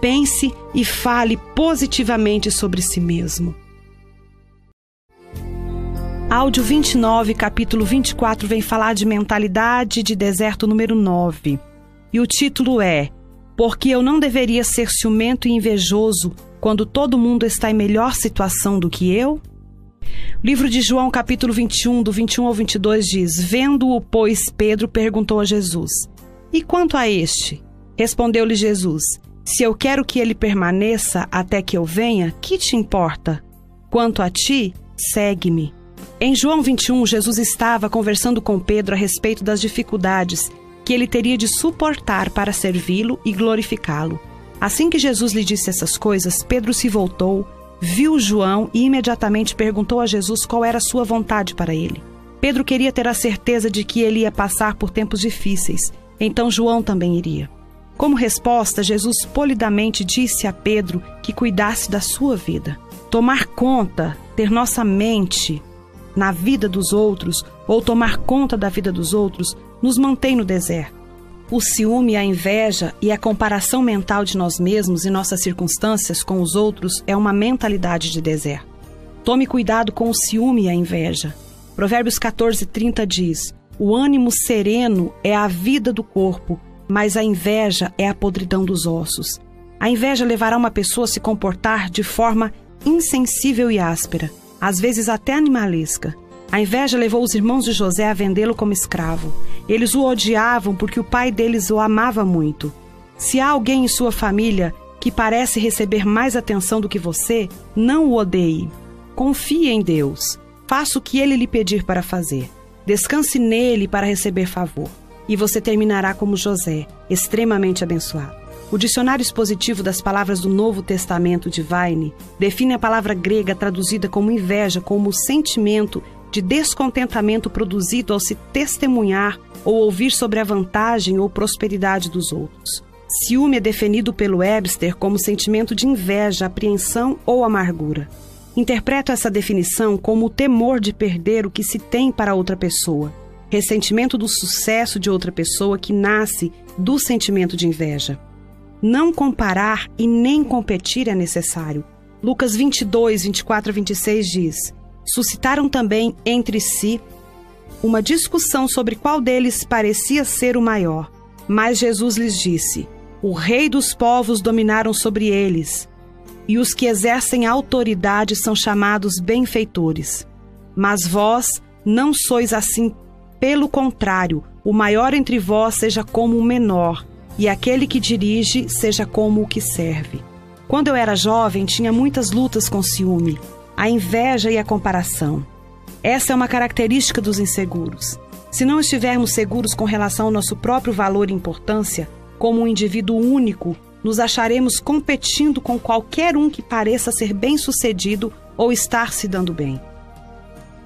Pense e fale positivamente sobre si mesmo. Áudio 29, capítulo 24, vem falar de mentalidade de deserto número 9. E o título é Porque eu não deveria ser ciumento e invejoso quando todo mundo está em melhor situação do que eu? Livro de João, capítulo 21, do 21 ao 22, diz: Vendo-o, pois, Pedro perguntou a Jesus: E quanto a este? Respondeu-lhe Jesus: Se eu quero que ele permaneça até que eu venha, que te importa? Quanto a ti, segue-me. Em João 21, Jesus estava conversando com Pedro a respeito das dificuldades que ele teria de suportar para servi-lo e glorificá-lo. Assim que Jesus lhe disse essas coisas, Pedro se voltou viu João e imediatamente perguntou a Jesus qual era a sua vontade para ele. Pedro queria ter a certeza de que ele ia passar por tempos difíceis, então João também iria. Como resposta, Jesus polidamente disse a Pedro que cuidasse da sua vida. Tomar conta, ter nossa mente na vida dos outros ou tomar conta da vida dos outros, nos mantém no deserto. O ciúme, a inveja e a comparação mental de nós mesmos e nossas circunstâncias com os outros é uma mentalidade de deserto. Tome cuidado com o ciúme e a inveja. Provérbios 14, 30 diz: O ânimo sereno é a vida do corpo, mas a inveja é a podridão dos ossos. A inveja levará uma pessoa a se comportar de forma insensível e áspera, às vezes até animalesca. A inveja levou os irmãos de José a vendê-lo como escravo. Eles o odiavam porque o pai deles o amava muito. Se há alguém em sua família que parece receber mais atenção do que você, não o odeie. Confie em Deus. Faça o que ele lhe pedir para fazer. Descanse nele para receber favor. E você terminará como José, extremamente abençoado. O dicionário expositivo das palavras do Novo Testamento de Vine define a palavra grega traduzida como inveja como o sentimento de descontentamento produzido ao se testemunhar ou ouvir sobre a vantagem ou prosperidade dos outros. Ciúme é definido pelo Webster como sentimento de inveja, apreensão ou amargura. Interpreto essa definição como o temor de perder o que se tem para outra pessoa, ressentimento do sucesso de outra pessoa que nasce do sentimento de inveja. Não comparar e nem competir é necessário. Lucas 22, 24 a 26 diz: suscitaram também entre si uma discussão sobre qual deles parecia ser o maior. Mas Jesus lhes disse: O rei dos povos dominaram sobre eles, e os que exercem autoridade são chamados benfeitores. Mas vós não sois assim, pelo contrário, o maior entre vós seja como o menor, e aquele que dirige seja como o que serve. Quando eu era jovem, tinha muitas lutas com ciúme a inveja e a comparação. Essa é uma característica dos inseguros. Se não estivermos seguros com relação ao nosso próprio valor e importância, como um indivíduo único, nos acharemos competindo com qualquer um que pareça ser bem-sucedido ou estar se dando bem.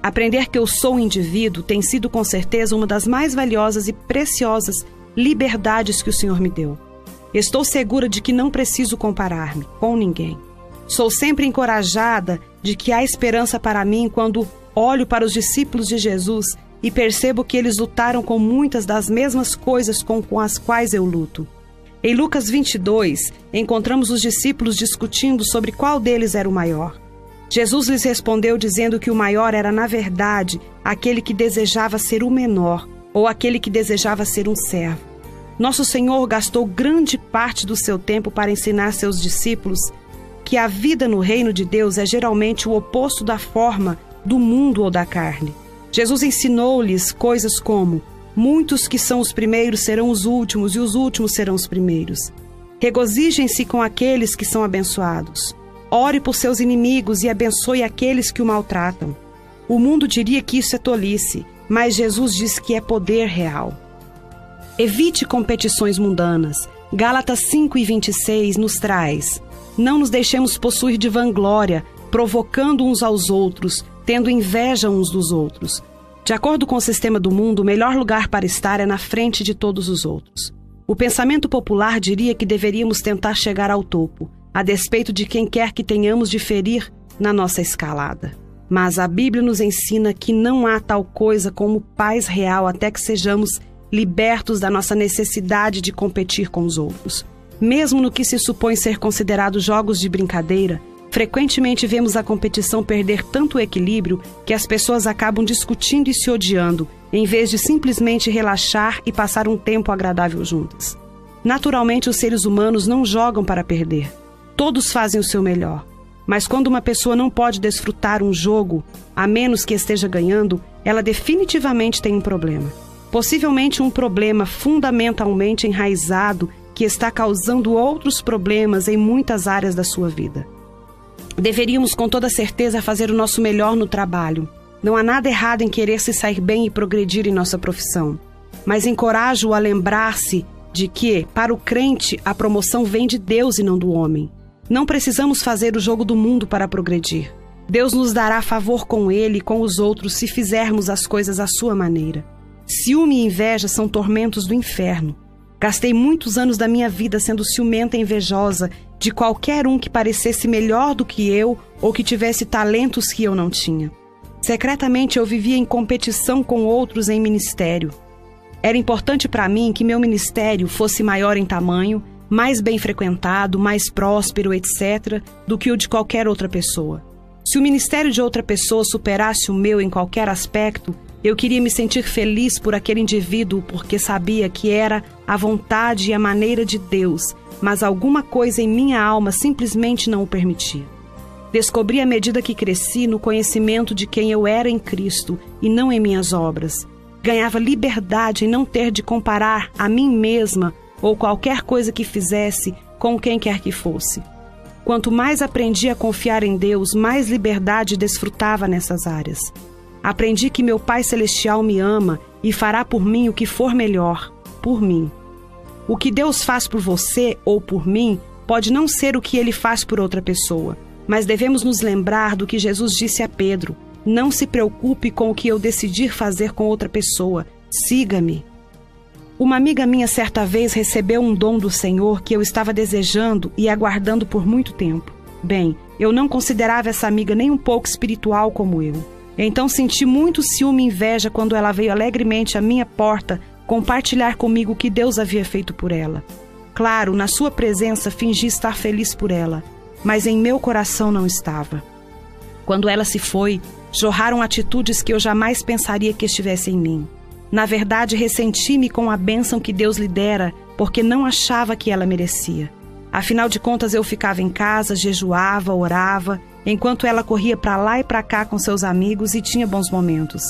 Aprender que eu sou um indivíduo tem sido com certeza uma das mais valiosas e preciosas liberdades que o Senhor me deu. Estou segura de que não preciso comparar-me com ninguém. Sou sempre encorajada de que há esperança para mim quando olho para os discípulos de Jesus e percebo que eles lutaram com muitas das mesmas coisas com, com as quais eu luto. Em Lucas 22, encontramos os discípulos discutindo sobre qual deles era o maior. Jesus lhes respondeu dizendo que o maior era, na verdade, aquele que desejava ser o menor ou aquele que desejava ser um servo. Nosso Senhor gastou grande parte do seu tempo para ensinar seus discípulos que a vida no reino de Deus é geralmente o oposto da forma do mundo ou da carne. Jesus ensinou-lhes coisas como: Muitos que são os primeiros serão os últimos, e os últimos serão os primeiros. Regozijem-se com aqueles que são abençoados. Ore por seus inimigos e abençoe aqueles que o maltratam. O mundo diria que isso é tolice, mas Jesus diz que é poder real. Evite competições mundanas. Gálatas 5 e 26 nos traz: Não nos deixemos possuir de vanglória, provocando uns aos outros, tendo inveja uns dos outros. De acordo com o sistema do mundo, o melhor lugar para estar é na frente de todos os outros. O pensamento popular diria que deveríamos tentar chegar ao topo, a despeito de quem quer que tenhamos de ferir na nossa escalada. Mas a Bíblia nos ensina que não há tal coisa como paz real até que sejamos libertos da nossa necessidade de competir com os outros. Mesmo no que se supõe ser considerado jogos de brincadeira, frequentemente vemos a competição perder tanto equilíbrio que as pessoas acabam discutindo e se odiando, em vez de simplesmente relaxar e passar um tempo agradável juntas. Naturalmente, os seres humanos não jogam para perder. Todos fazem o seu melhor. Mas quando uma pessoa não pode desfrutar um jogo, a menos que esteja ganhando, ela definitivamente tem um problema. Possivelmente um problema fundamentalmente enraizado que está causando outros problemas em muitas áreas da sua vida. Deveríamos com toda certeza fazer o nosso melhor no trabalho, não há nada errado em querer se sair bem e progredir em nossa profissão, mas encorajo-o a lembrar-se de que, para o crente, a promoção vem de Deus e não do homem. Não precisamos fazer o jogo do mundo para progredir. Deus nos dará favor com ele e com os outros se fizermos as coisas à sua maneira. Ciúme e inveja são tormentos do inferno. Gastei muitos anos da minha vida sendo ciumenta e invejosa de qualquer um que parecesse melhor do que eu ou que tivesse talentos que eu não tinha. Secretamente eu vivia em competição com outros em ministério. Era importante para mim que meu ministério fosse maior em tamanho, mais bem frequentado, mais próspero, etc., do que o de qualquer outra pessoa. Se o ministério de outra pessoa superasse o meu em qualquer aspecto, eu queria me sentir feliz por aquele indivíduo porque sabia que era a vontade e a maneira de Deus, mas alguma coisa em minha alma simplesmente não o permitia. Descobri à medida que cresci no conhecimento de quem eu era em Cristo e não em minhas obras. Ganhava liberdade em não ter de comparar a mim mesma ou qualquer coisa que fizesse com quem quer que fosse. Quanto mais aprendi a confiar em Deus, mais liberdade desfrutava nessas áreas. Aprendi que meu Pai Celestial me ama e fará por mim o que for melhor, por mim. O que Deus faz por você ou por mim pode não ser o que ele faz por outra pessoa mas devemos nos lembrar do que Jesus disse a Pedro: Não se preocupe com o que eu decidir fazer com outra pessoa, siga-me. Uma amiga minha certa vez recebeu um dom do Senhor que eu estava desejando e aguardando por muito tempo. Bem, eu não considerava essa amiga nem um pouco espiritual como eu. Então senti muito ciúme e inveja quando ela veio alegremente à minha porta compartilhar comigo o que Deus havia feito por ela. Claro, na sua presença fingi estar feliz por ela, mas em meu coração não estava. Quando ela se foi, jorraram atitudes que eu jamais pensaria que estivessem em mim. Na verdade, ressenti-me com a bênção que Deus lhe dera, porque não achava que ela merecia. Afinal de contas, eu ficava em casa, jejuava, orava, enquanto ela corria para lá e para cá com seus amigos e tinha bons momentos.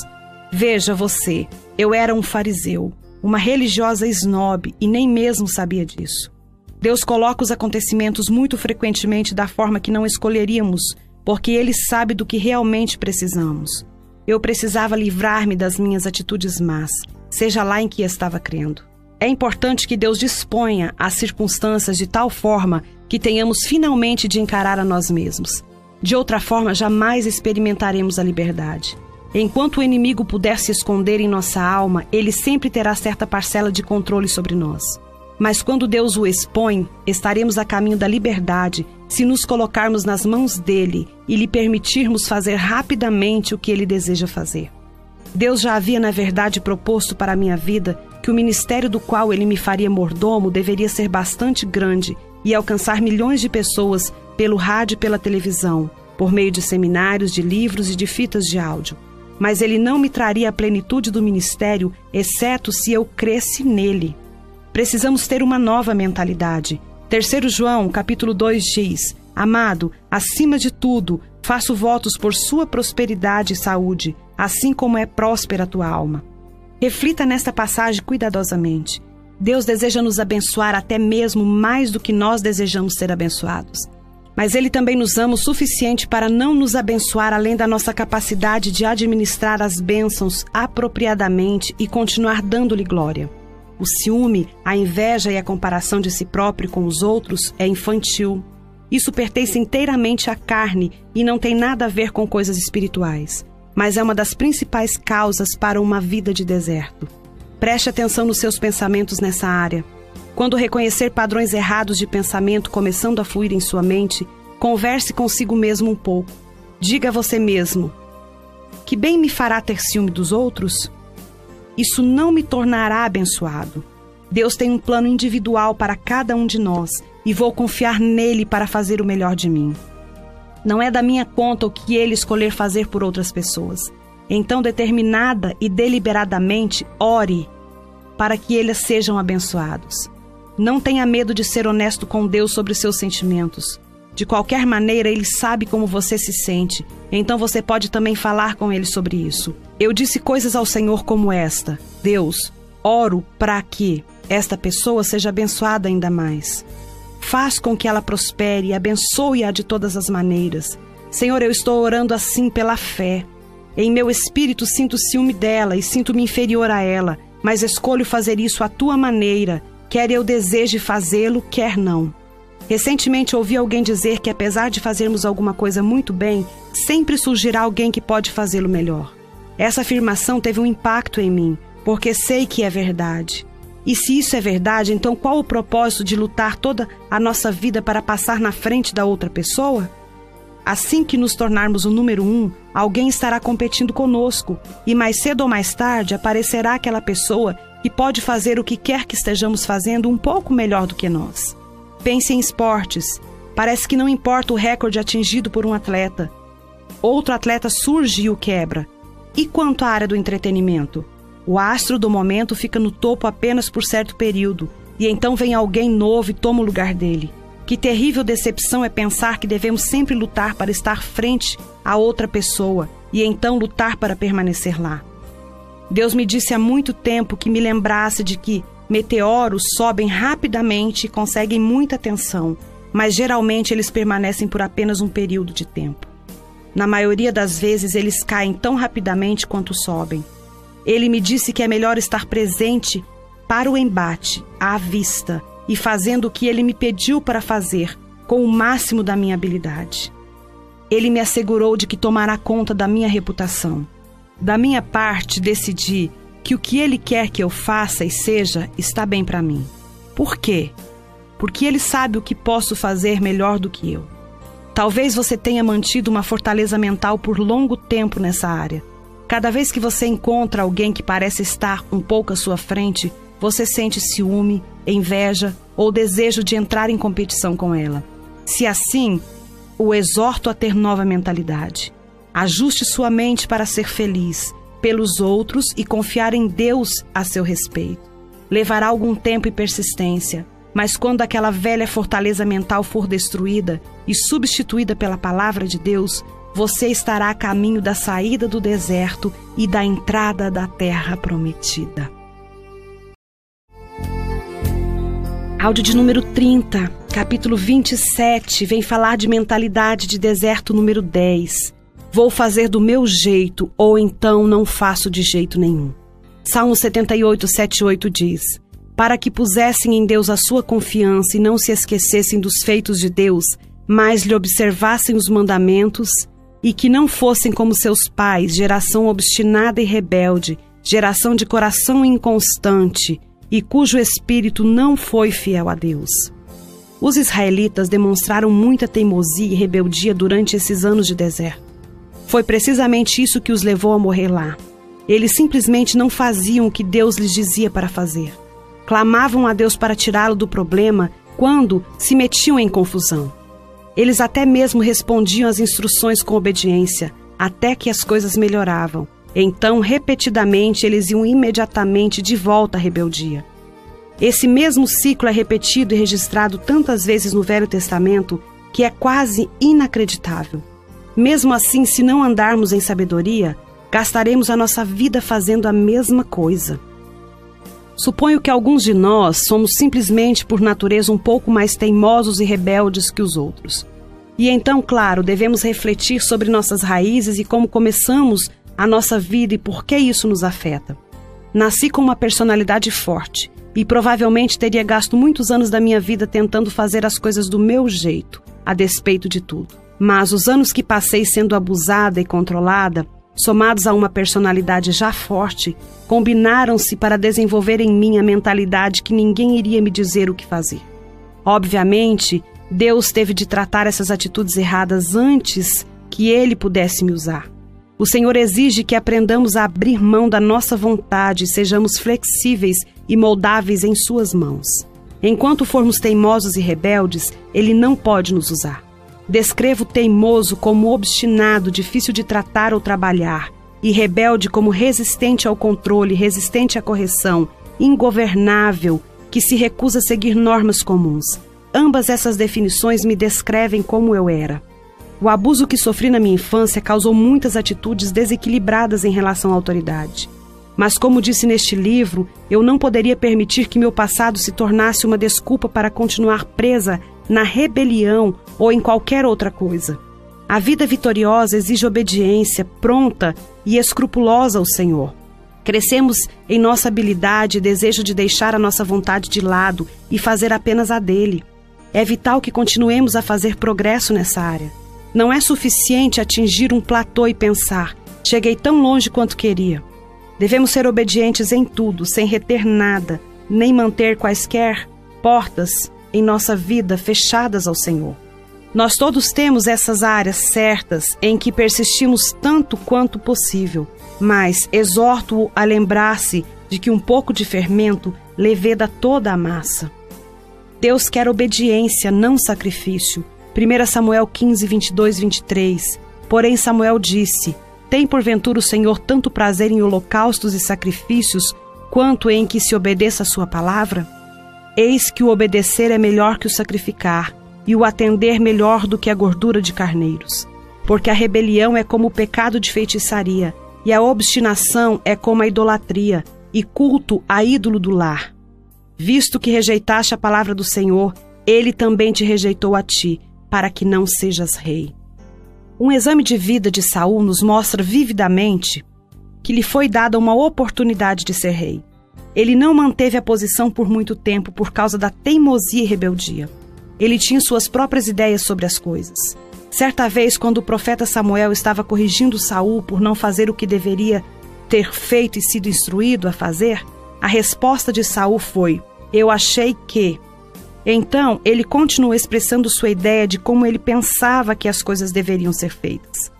Veja você, eu era um fariseu, uma religiosa snob e nem mesmo sabia disso. Deus coloca os acontecimentos muito frequentemente da forma que não escolheríamos, porque Ele sabe do que realmente precisamos. Eu precisava livrar-me das minhas atitudes más, seja lá em que estava crendo. É importante que Deus disponha as circunstâncias de tal forma que tenhamos finalmente de encarar a nós mesmos. De outra forma, jamais experimentaremos a liberdade. Enquanto o inimigo puder se esconder em nossa alma, ele sempre terá certa parcela de controle sobre nós. Mas quando Deus o expõe, estaremos a caminho da liberdade se nos colocarmos nas mãos dele e lhe permitirmos fazer rapidamente o que ele deseja fazer. Deus já havia, na verdade, proposto para a minha vida que o ministério do qual ele me faria mordomo deveria ser bastante grande e alcançar milhões de pessoas pelo rádio e pela televisão, por meio de seminários, de livros e de fitas de áudio. Mas ele não me traria a plenitude do ministério, exceto se eu cresce nele. Precisamos ter uma nova mentalidade. Terceiro João, capítulo 2 diz: Amado, acima de tudo, faço votos por sua prosperidade e saúde, assim como é próspera a tua alma. Reflita nesta passagem cuidadosamente. Deus deseja nos abençoar até mesmo mais do que nós desejamos ser abençoados. Mas Ele também nos ama o suficiente para não nos abençoar além da nossa capacidade de administrar as bênçãos apropriadamente e continuar dando-lhe glória. O ciúme, a inveja e a comparação de si próprio com os outros é infantil. Isso pertence inteiramente à carne e não tem nada a ver com coisas espirituais, mas é uma das principais causas para uma vida de deserto. Preste atenção nos seus pensamentos nessa área. Quando reconhecer padrões errados de pensamento começando a fluir em sua mente, converse consigo mesmo um pouco. Diga a você mesmo: Que bem me fará ter ciúme dos outros? Isso não me tornará abençoado. Deus tem um plano individual para cada um de nós e vou confiar nele para fazer o melhor de mim. Não é da minha conta o que ele escolher fazer por outras pessoas. Então, determinada e deliberadamente, ore para que eles sejam abençoados. Não tenha medo de ser honesto com Deus sobre seus sentimentos. De qualquer maneira, Ele sabe como você se sente, então você pode também falar com Ele sobre isso. Eu disse coisas ao Senhor como esta: Deus, oro para que esta pessoa seja abençoada ainda mais. Faz com que ela prospere e abençoe-a de todas as maneiras. Senhor, eu estou orando assim pela fé. Em meu espírito sinto ciúme dela e sinto-me inferior a ela, mas escolho fazer isso à tua maneira, quer eu deseje fazê-lo, quer não. Recentemente ouvi alguém dizer que, apesar de fazermos alguma coisa muito bem, sempre surgirá alguém que pode fazê-lo melhor. Essa afirmação teve um impacto em mim, porque sei que é verdade. E se isso é verdade, então qual o propósito de lutar toda a nossa vida para passar na frente da outra pessoa? Assim que nos tornarmos o número um, alguém estará competindo conosco, e mais cedo ou mais tarde aparecerá aquela pessoa que pode fazer o que quer que estejamos fazendo um pouco melhor do que nós. Pense em esportes. Parece que não importa o recorde atingido por um atleta. Outro atleta surge e o quebra. E quanto à área do entretenimento? O astro do momento fica no topo apenas por certo período, e então vem alguém novo e toma o lugar dele. Que terrível decepção é pensar que devemos sempre lutar para estar frente a outra pessoa e então lutar para permanecer lá. Deus me disse há muito tempo que me lembrasse de que meteoros sobem rapidamente e conseguem muita atenção, mas geralmente eles permanecem por apenas um período de tempo. Na maioria das vezes, eles caem tão rapidamente quanto sobem. Ele me disse que é melhor estar presente para o embate, à vista, e fazendo o que ele me pediu para fazer, com o máximo da minha habilidade. Ele me assegurou de que tomará conta da minha reputação. Da minha parte, decidi que o que ele quer que eu faça e seja está bem para mim. Por quê? Porque ele sabe o que posso fazer melhor do que eu. Talvez você tenha mantido uma fortaleza mental por longo tempo nessa área. Cada vez que você encontra alguém que parece estar um pouco à sua frente, você sente ciúme, inveja ou desejo de entrar em competição com ela. Se assim, o exorto a ter nova mentalidade. Ajuste sua mente para ser feliz pelos outros e confiar em Deus a seu respeito. Levará algum tempo e persistência, mas quando aquela velha fortaleza mental for destruída e substituída pela palavra de Deus, você estará a caminho da saída do deserto e da entrada da terra prometida. Áudio de número 30, capítulo 27, vem falar de mentalidade de deserto número 10. Vou fazer do meu jeito, ou então não faço de jeito nenhum. Salmo 78, 7, 8 diz: Para que pusessem em Deus a sua confiança e não se esquecessem dos feitos de Deus, mas lhe observassem os mandamentos, e que não fossem como seus pais, geração obstinada e rebelde, geração de coração inconstante, e cujo espírito não foi fiel a Deus. Os israelitas demonstraram muita teimosia e rebeldia durante esses anos de deserto. Foi precisamente isso que os levou a morrer lá. Eles simplesmente não faziam o que Deus lhes dizia para fazer. Clamavam a Deus para tirá-lo do problema quando se metiam em confusão. Eles até mesmo respondiam às instruções com obediência, até que as coisas melhoravam. Então, repetidamente, eles iam imediatamente de volta à rebeldia. Esse mesmo ciclo é repetido e registrado tantas vezes no Velho Testamento que é quase inacreditável. Mesmo assim, se não andarmos em sabedoria, gastaremos a nossa vida fazendo a mesma coisa. Suponho que alguns de nós somos simplesmente por natureza um pouco mais teimosos e rebeldes que os outros. E então, claro, devemos refletir sobre nossas raízes e como começamos a nossa vida e por que isso nos afeta. Nasci com uma personalidade forte e provavelmente teria gasto muitos anos da minha vida tentando fazer as coisas do meu jeito, a despeito de tudo. Mas os anos que passei sendo abusada e controlada, somados a uma personalidade já forte, combinaram-se para desenvolver em mim a mentalidade que ninguém iria me dizer o que fazer. Obviamente, Deus teve de tratar essas atitudes erradas antes que ele pudesse me usar. O Senhor exige que aprendamos a abrir mão da nossa vontade sejamos flexíveis e moldáveis em Suas mãos. Enquanto formos teimosos e rebeldes, Ele não pode nos usar. Descrevo teimoso como obstinado, difícil de tratar ou trabalhar, e rebelde como resistente ao controle, resistente à correção, ingovernável, que se recusa a seguir normas comuns. Ambas essas definições me descrevem como eu era. O abuso que sofri na minha infância causou muitas atitudes desequilibradas em relação à autoridade. Mas, como disse neste livro, eu não poderia permitir que meu passado se tornasse uma desculpa para continuar presa na rebelião ou em qualquer outra coisa. A vida vitoriosa exige obediência pronta e escrupulosa ao Senhor. Crescemos em nossa habilidade e desejo de deixar a nossa vontade de lado e fazer apenas a dele. É vital que continuemos a fazer progresso nessa área. Não é suficiente atingir um platô e pensar: cheguei tão longe quanto queria. Devemos ser obedientes em tudo, sem reter nada, nem manter quaisquer portas em nossa vida fechadas ao Senhor. Nós todos temos essas áreas certas em que persistimos tanto quanto possível, mas exorto-o a lembrar-se de que um pouco de fermento leveda toda a massa. Deus quer obediência, não sacrifício. 1 Samuel 15, 22, 23. Porém, Samuel disse: Tem porventura o Senhor tanto prazer em holocaustos e sacrifícios, quanto em que se obedeça a sua palavra? Eis que o obedecer é melhor que o sacrificar, e o atender melhor do que a gordura de carneiros. Porque a rebelião é como o pecado de feitiçaria, e a obstinação é como a idolatria, e culto a ídolo do lar. Visto que rejeitaste a palavra do Senhor, ele também te rejeitou a ti, para que não sejas rei. Um exame de vida de Saul nos mostra vividamente que lhe foi dada uma oportunidade de ser rei. Ele não manteve a posição por muito tempo por causa da teimosia e rebeldia. Ele tinha suas próprias ideias sobre as coisas. Certa vez, quando o profeta Samuel estava corrigindo Saul por não fazer o que deveria ter feito e sido instruído a fazer, a resposta de Saul foi: Eu achei que então, ele continuou expressando sua ideia de como ele pensava que as coisas deveriam ser feitas.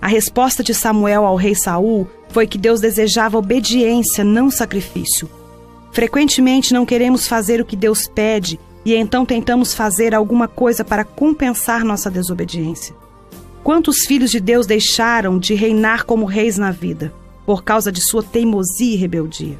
A resposta de Samuel ao rei Saul foi que Deus desejava obediência, não sacrifício. Frequentemente não queremos fazer o que Deus pede e então tentamos fazer alguma coisa para compensar nossa desobediência. Quantos filhos de Deus deixaram de reinar como reis na vida por causa de sua teimosia e rebeldia?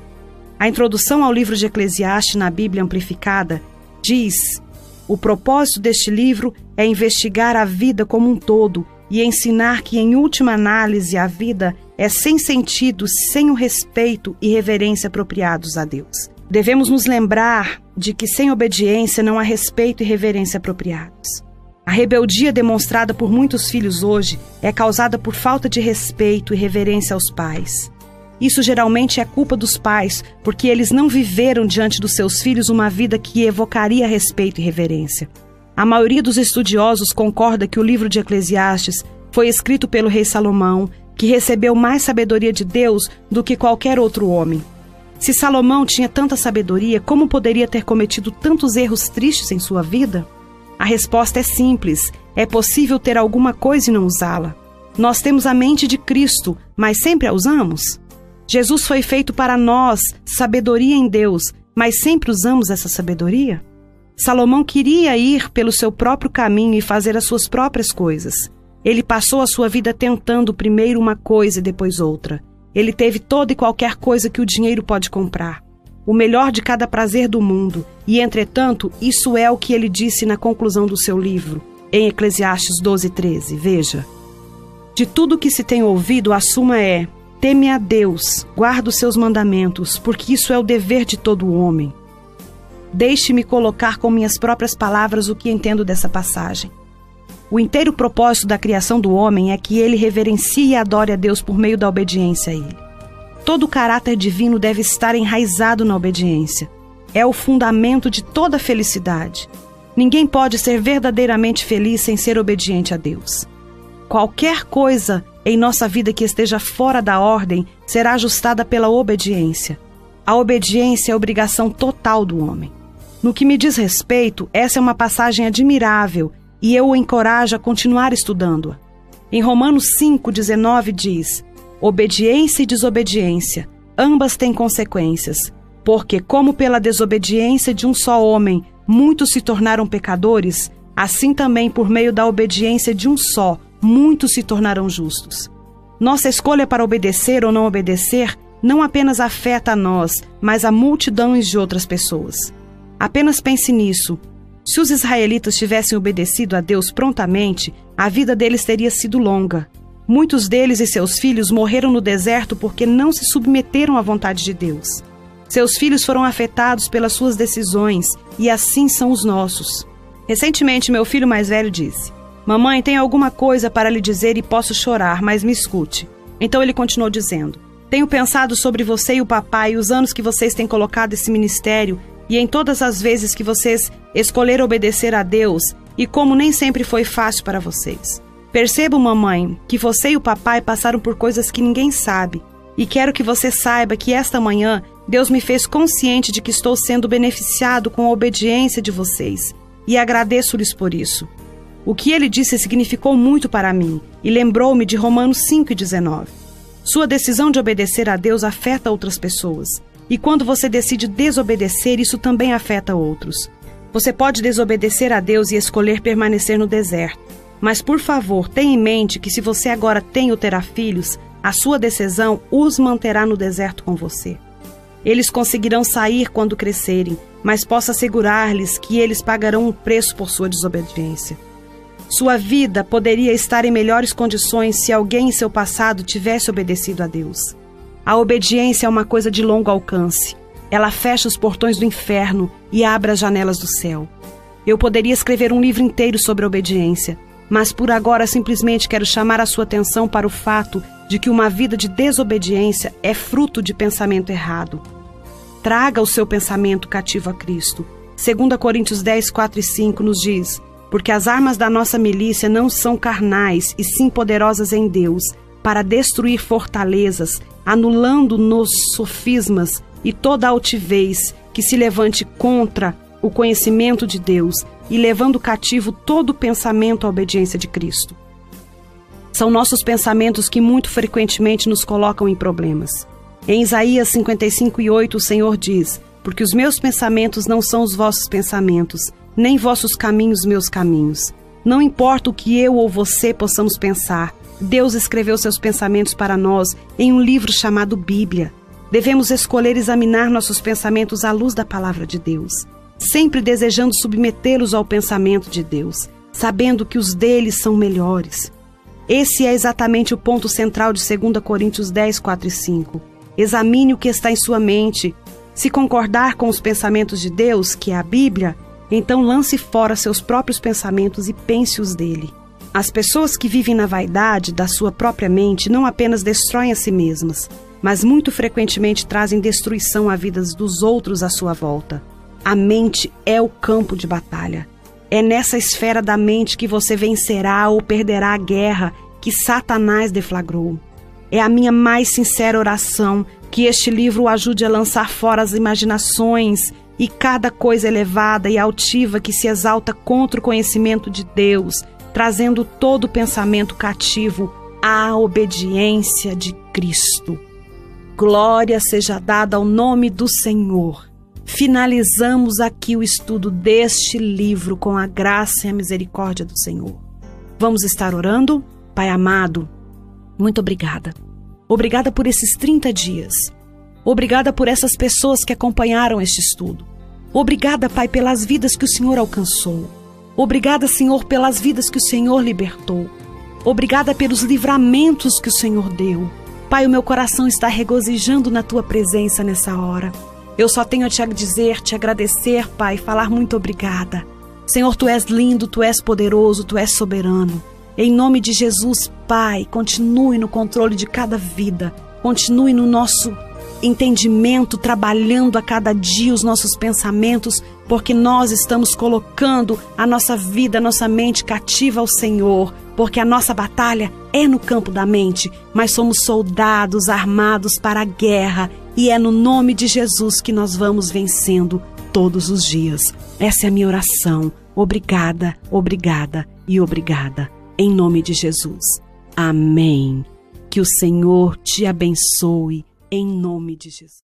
A introdução ao livro de Eclesiastes na Bíblia Amplificada diz: o propósito deste livro é investigar a vida como um todo e ensinar que, em última análise, a vida é sem sentido, sem o respeito e reverência apropriados a Deus. Devemos nos lembrar de que sem obediência não há respeito e reverência apropriados. A rebeldia demonstrada por muitos filhos hoje é causada por falta de respeito e reverência aos pais. Isso geralmente é culpa dos pais, porque eles não viveram diante dos seus filhos uma vida que evocaria respeito e reverência. A maioria dos estudiosos concorda que o livro de Eclesiastes foi escrito pelo rei Salomão, que recebeu mais sabedoria de Deus do que qualquer outro homem. Se Salomão tinha tanta sabedoria, como poderia ter cometido tantos erros tristes em sua vida? A resposta é simples: é possível ter alguma coisa e não usá-la. Nós temos a mente de Cristo, mas sempre a usamos? Jesus foi feito para nós, sabedoria em Deus, mas sempre usamos essa sabedoria? Salomão queria ir pelo seu próprio caminho e fazer as suas próprias coisas. Ele passou a sua vida tentando primeiro uma coisa e depois outra. Ele teve toda e qualquer coisa que o dinheiro pode comprar. O melhor de cada prazer do mundo. E, entretanto, isso é o que ele disse na conclusão do seu livro, em Eclesiastes 12, 13. Veja. De tudo que se tem ouvido, a suma é: Teme a Deus, guarda os seus mandamentos, porque isso é o dever de todo homem. Deixe-me colocar com minhas próprias palavras o que entendo dessa passagem. O inteiro propósito da criação do homem é que ele reverencie e adore a Deus por meio da obediência a ele. Todo o caráter divino deve estar enraizado na obediência. É o fundamento de toda felicidade. Ninguém pode ser verdadeiramente feliz sem ser obediente a Deus. Qualquer coisa em nossa vida que esteja fora da ordem será ajustada pela obediência. A obediência é a obrigação total do homem. No que me diz respeito, essa é uma passagem admirável e eu o encorajo a continuar estudando-a. Em Romanos 5,19 diz: Obediência e desobediência, ambas têm consequências, porque, como pela desobediência de um só homem muitos se tornaram pecadores, assim também por meio da obediência de um só muitos se tornarão justos. Nossa escolha para obedecer ou não obedecer não apenas afeta a nós, mas a multidões de outras pessoas. Apenas pense nisso. Se os israelitas tivessem obedecido a Deus prontamente, a vida deles teria sido longa. Muitos deles e seus filhos morreram no deserto porque não se submeteram à vontade de Deus. Seus filhos foram afetados pelas suas decisões e assim são os nossos. Recentemente, meu filho mais velho disse: Mamãe, tenho alguma coisa para lhe dizer e posso chorar, mas me escute. Então ele continuou dizendo: Tenho pensado sobre você e o papai e os anos que vocês têm colocado esse ministério e em todas as vezes que vocês escolheram obedecer a Deus e como nem sempre foi fácil para vocês. Percebo, mamãe, que você e o papai passaram por coisas que ninguém sabe e quero que você saiba que esta manhã Deus me fez consciente de que estou sendo beneficiado com a obediência de vocês e agradeço-lhes por isso. O que ele disse significou muito para mim e lembrou-me de Romanos 5,19. Sua decisão de obedecer a Deus afeta outras pessoas. E quando você decide desobedecer, isso também afeta outros. Você pode desobedecer a Deus e escolher permanecer no deserto. Mas, por favor, tenha em mente que se você agora tem ou terá filhos, a sua decisão os manterá no deserto com você. Eles conseguirão sair quando crescerem, mas posso assegurar-lhes que eles pagarão um preço por sua desobediência. Sua vida poderia estar em melhores condições se alguém em seu passado tivesse obedecido a Deus. A obediência é uma coisa de longo alcance. Ela fecha os portões do inferno e abre as janelas do céu. Eu poderia escrever um livro inteiro sobre a obediência, mas por agora simplesmente quero chamar a sua atenção para o fato de que uma vida de desobediência é fruto de pensamento errado. Traga o seu pensamento cativo a Cristo. 2 Coríntios 10, 4 e 5 nos diz: porque as armas da nossa milícia não são carnais, e sim poderosas em Deus, para destruir fortalezas, anulando nos sofismas e toda altivez que se levante contra o conhecimento de Deus e levando cativo todo pensamento à obediência de Cristo. São nossos pensamentos que muito frequentemente nos colocam em problemas. Em Isaías 55 e 8, o Senhor diz: Porque os meus pensamentos não são os vossos pensamentos, nem vossos caminhos meus caminhos. Não importa o que eu ou você possamos pensar, Deus escreveu seus pensamentos para nós em um livro chamado Bíblia. Devemos escolher examinar nossos pensamentos à luz da palavra de Deus, sempre desejando submetê-los ao pensamento de Deus, sabendo que os deles são melhores. Esse é exatamente o ponto central de 2 Coríntios 10, 4 e 5. Examine o que está em sua mente. Se concordar com os pensamentos de Deus, que é a Bíblia, então lance fora seus próprios pensamentos e pense os dele. As pessoas que vivem na vaidade da sua própria mente não apenas destroem a si mesmas, mas muito frequentemente trazem destruição à vida dos outros à sua volta. A mente é o campo de batalha. É nessa esfera da mente que você vencerá ou perderá a guerra que Satanás deflagrou. É a minha mais sincera oração que este livro o ajude a lançar fora as imaginações e cada coisa elevada e altiva que se exalta contra o conhecimento de Deus, trazendo todo pensamento cativo à obediência de Cristo. Glória seja dada ao nome do Senhor. Finalizamos aqui o estudo deste livro com a graça e a misericórdia do Senhor. Vamos estar orando? Pai amado, muito obrigada. Obrigada por esses 30 dias. Obrigada por essas pessoas que acompanharam este estudo. Obrigada, Pai, pelas vidas que o Senhor alcançou. Obrigada, Senhor, pelas vidas que o Senhor libertou. Obrigada pelos livramentos que o Senhor deu. Pai, o meu coração está regozijando na tua presença nessa hora. Eu só tenho a te dizer, te agradecer, Pai, falar muito obrigada. Senhor, tu és lindo, tu és poderoso, tu és soberano. Em nome de Jesus, Pai, continue no controle de cada vida, continue no nosso entendimento, trabalhando a cada dia os nossos pensamentos, porque nós estamos colocando a nossa vida, a nossa mente cativa ao Senhor, porque a nossa batalha é no campo da mente, mas somos soldados armados para a guerra e é no nome de Jesus que nós vamos vencendo todos os dias. Essa é a minha oração. Obrigada, obrigada e obrigada. Em nome de Jesus. Amém. Que o Senhor te abençoe em nome de Jesus.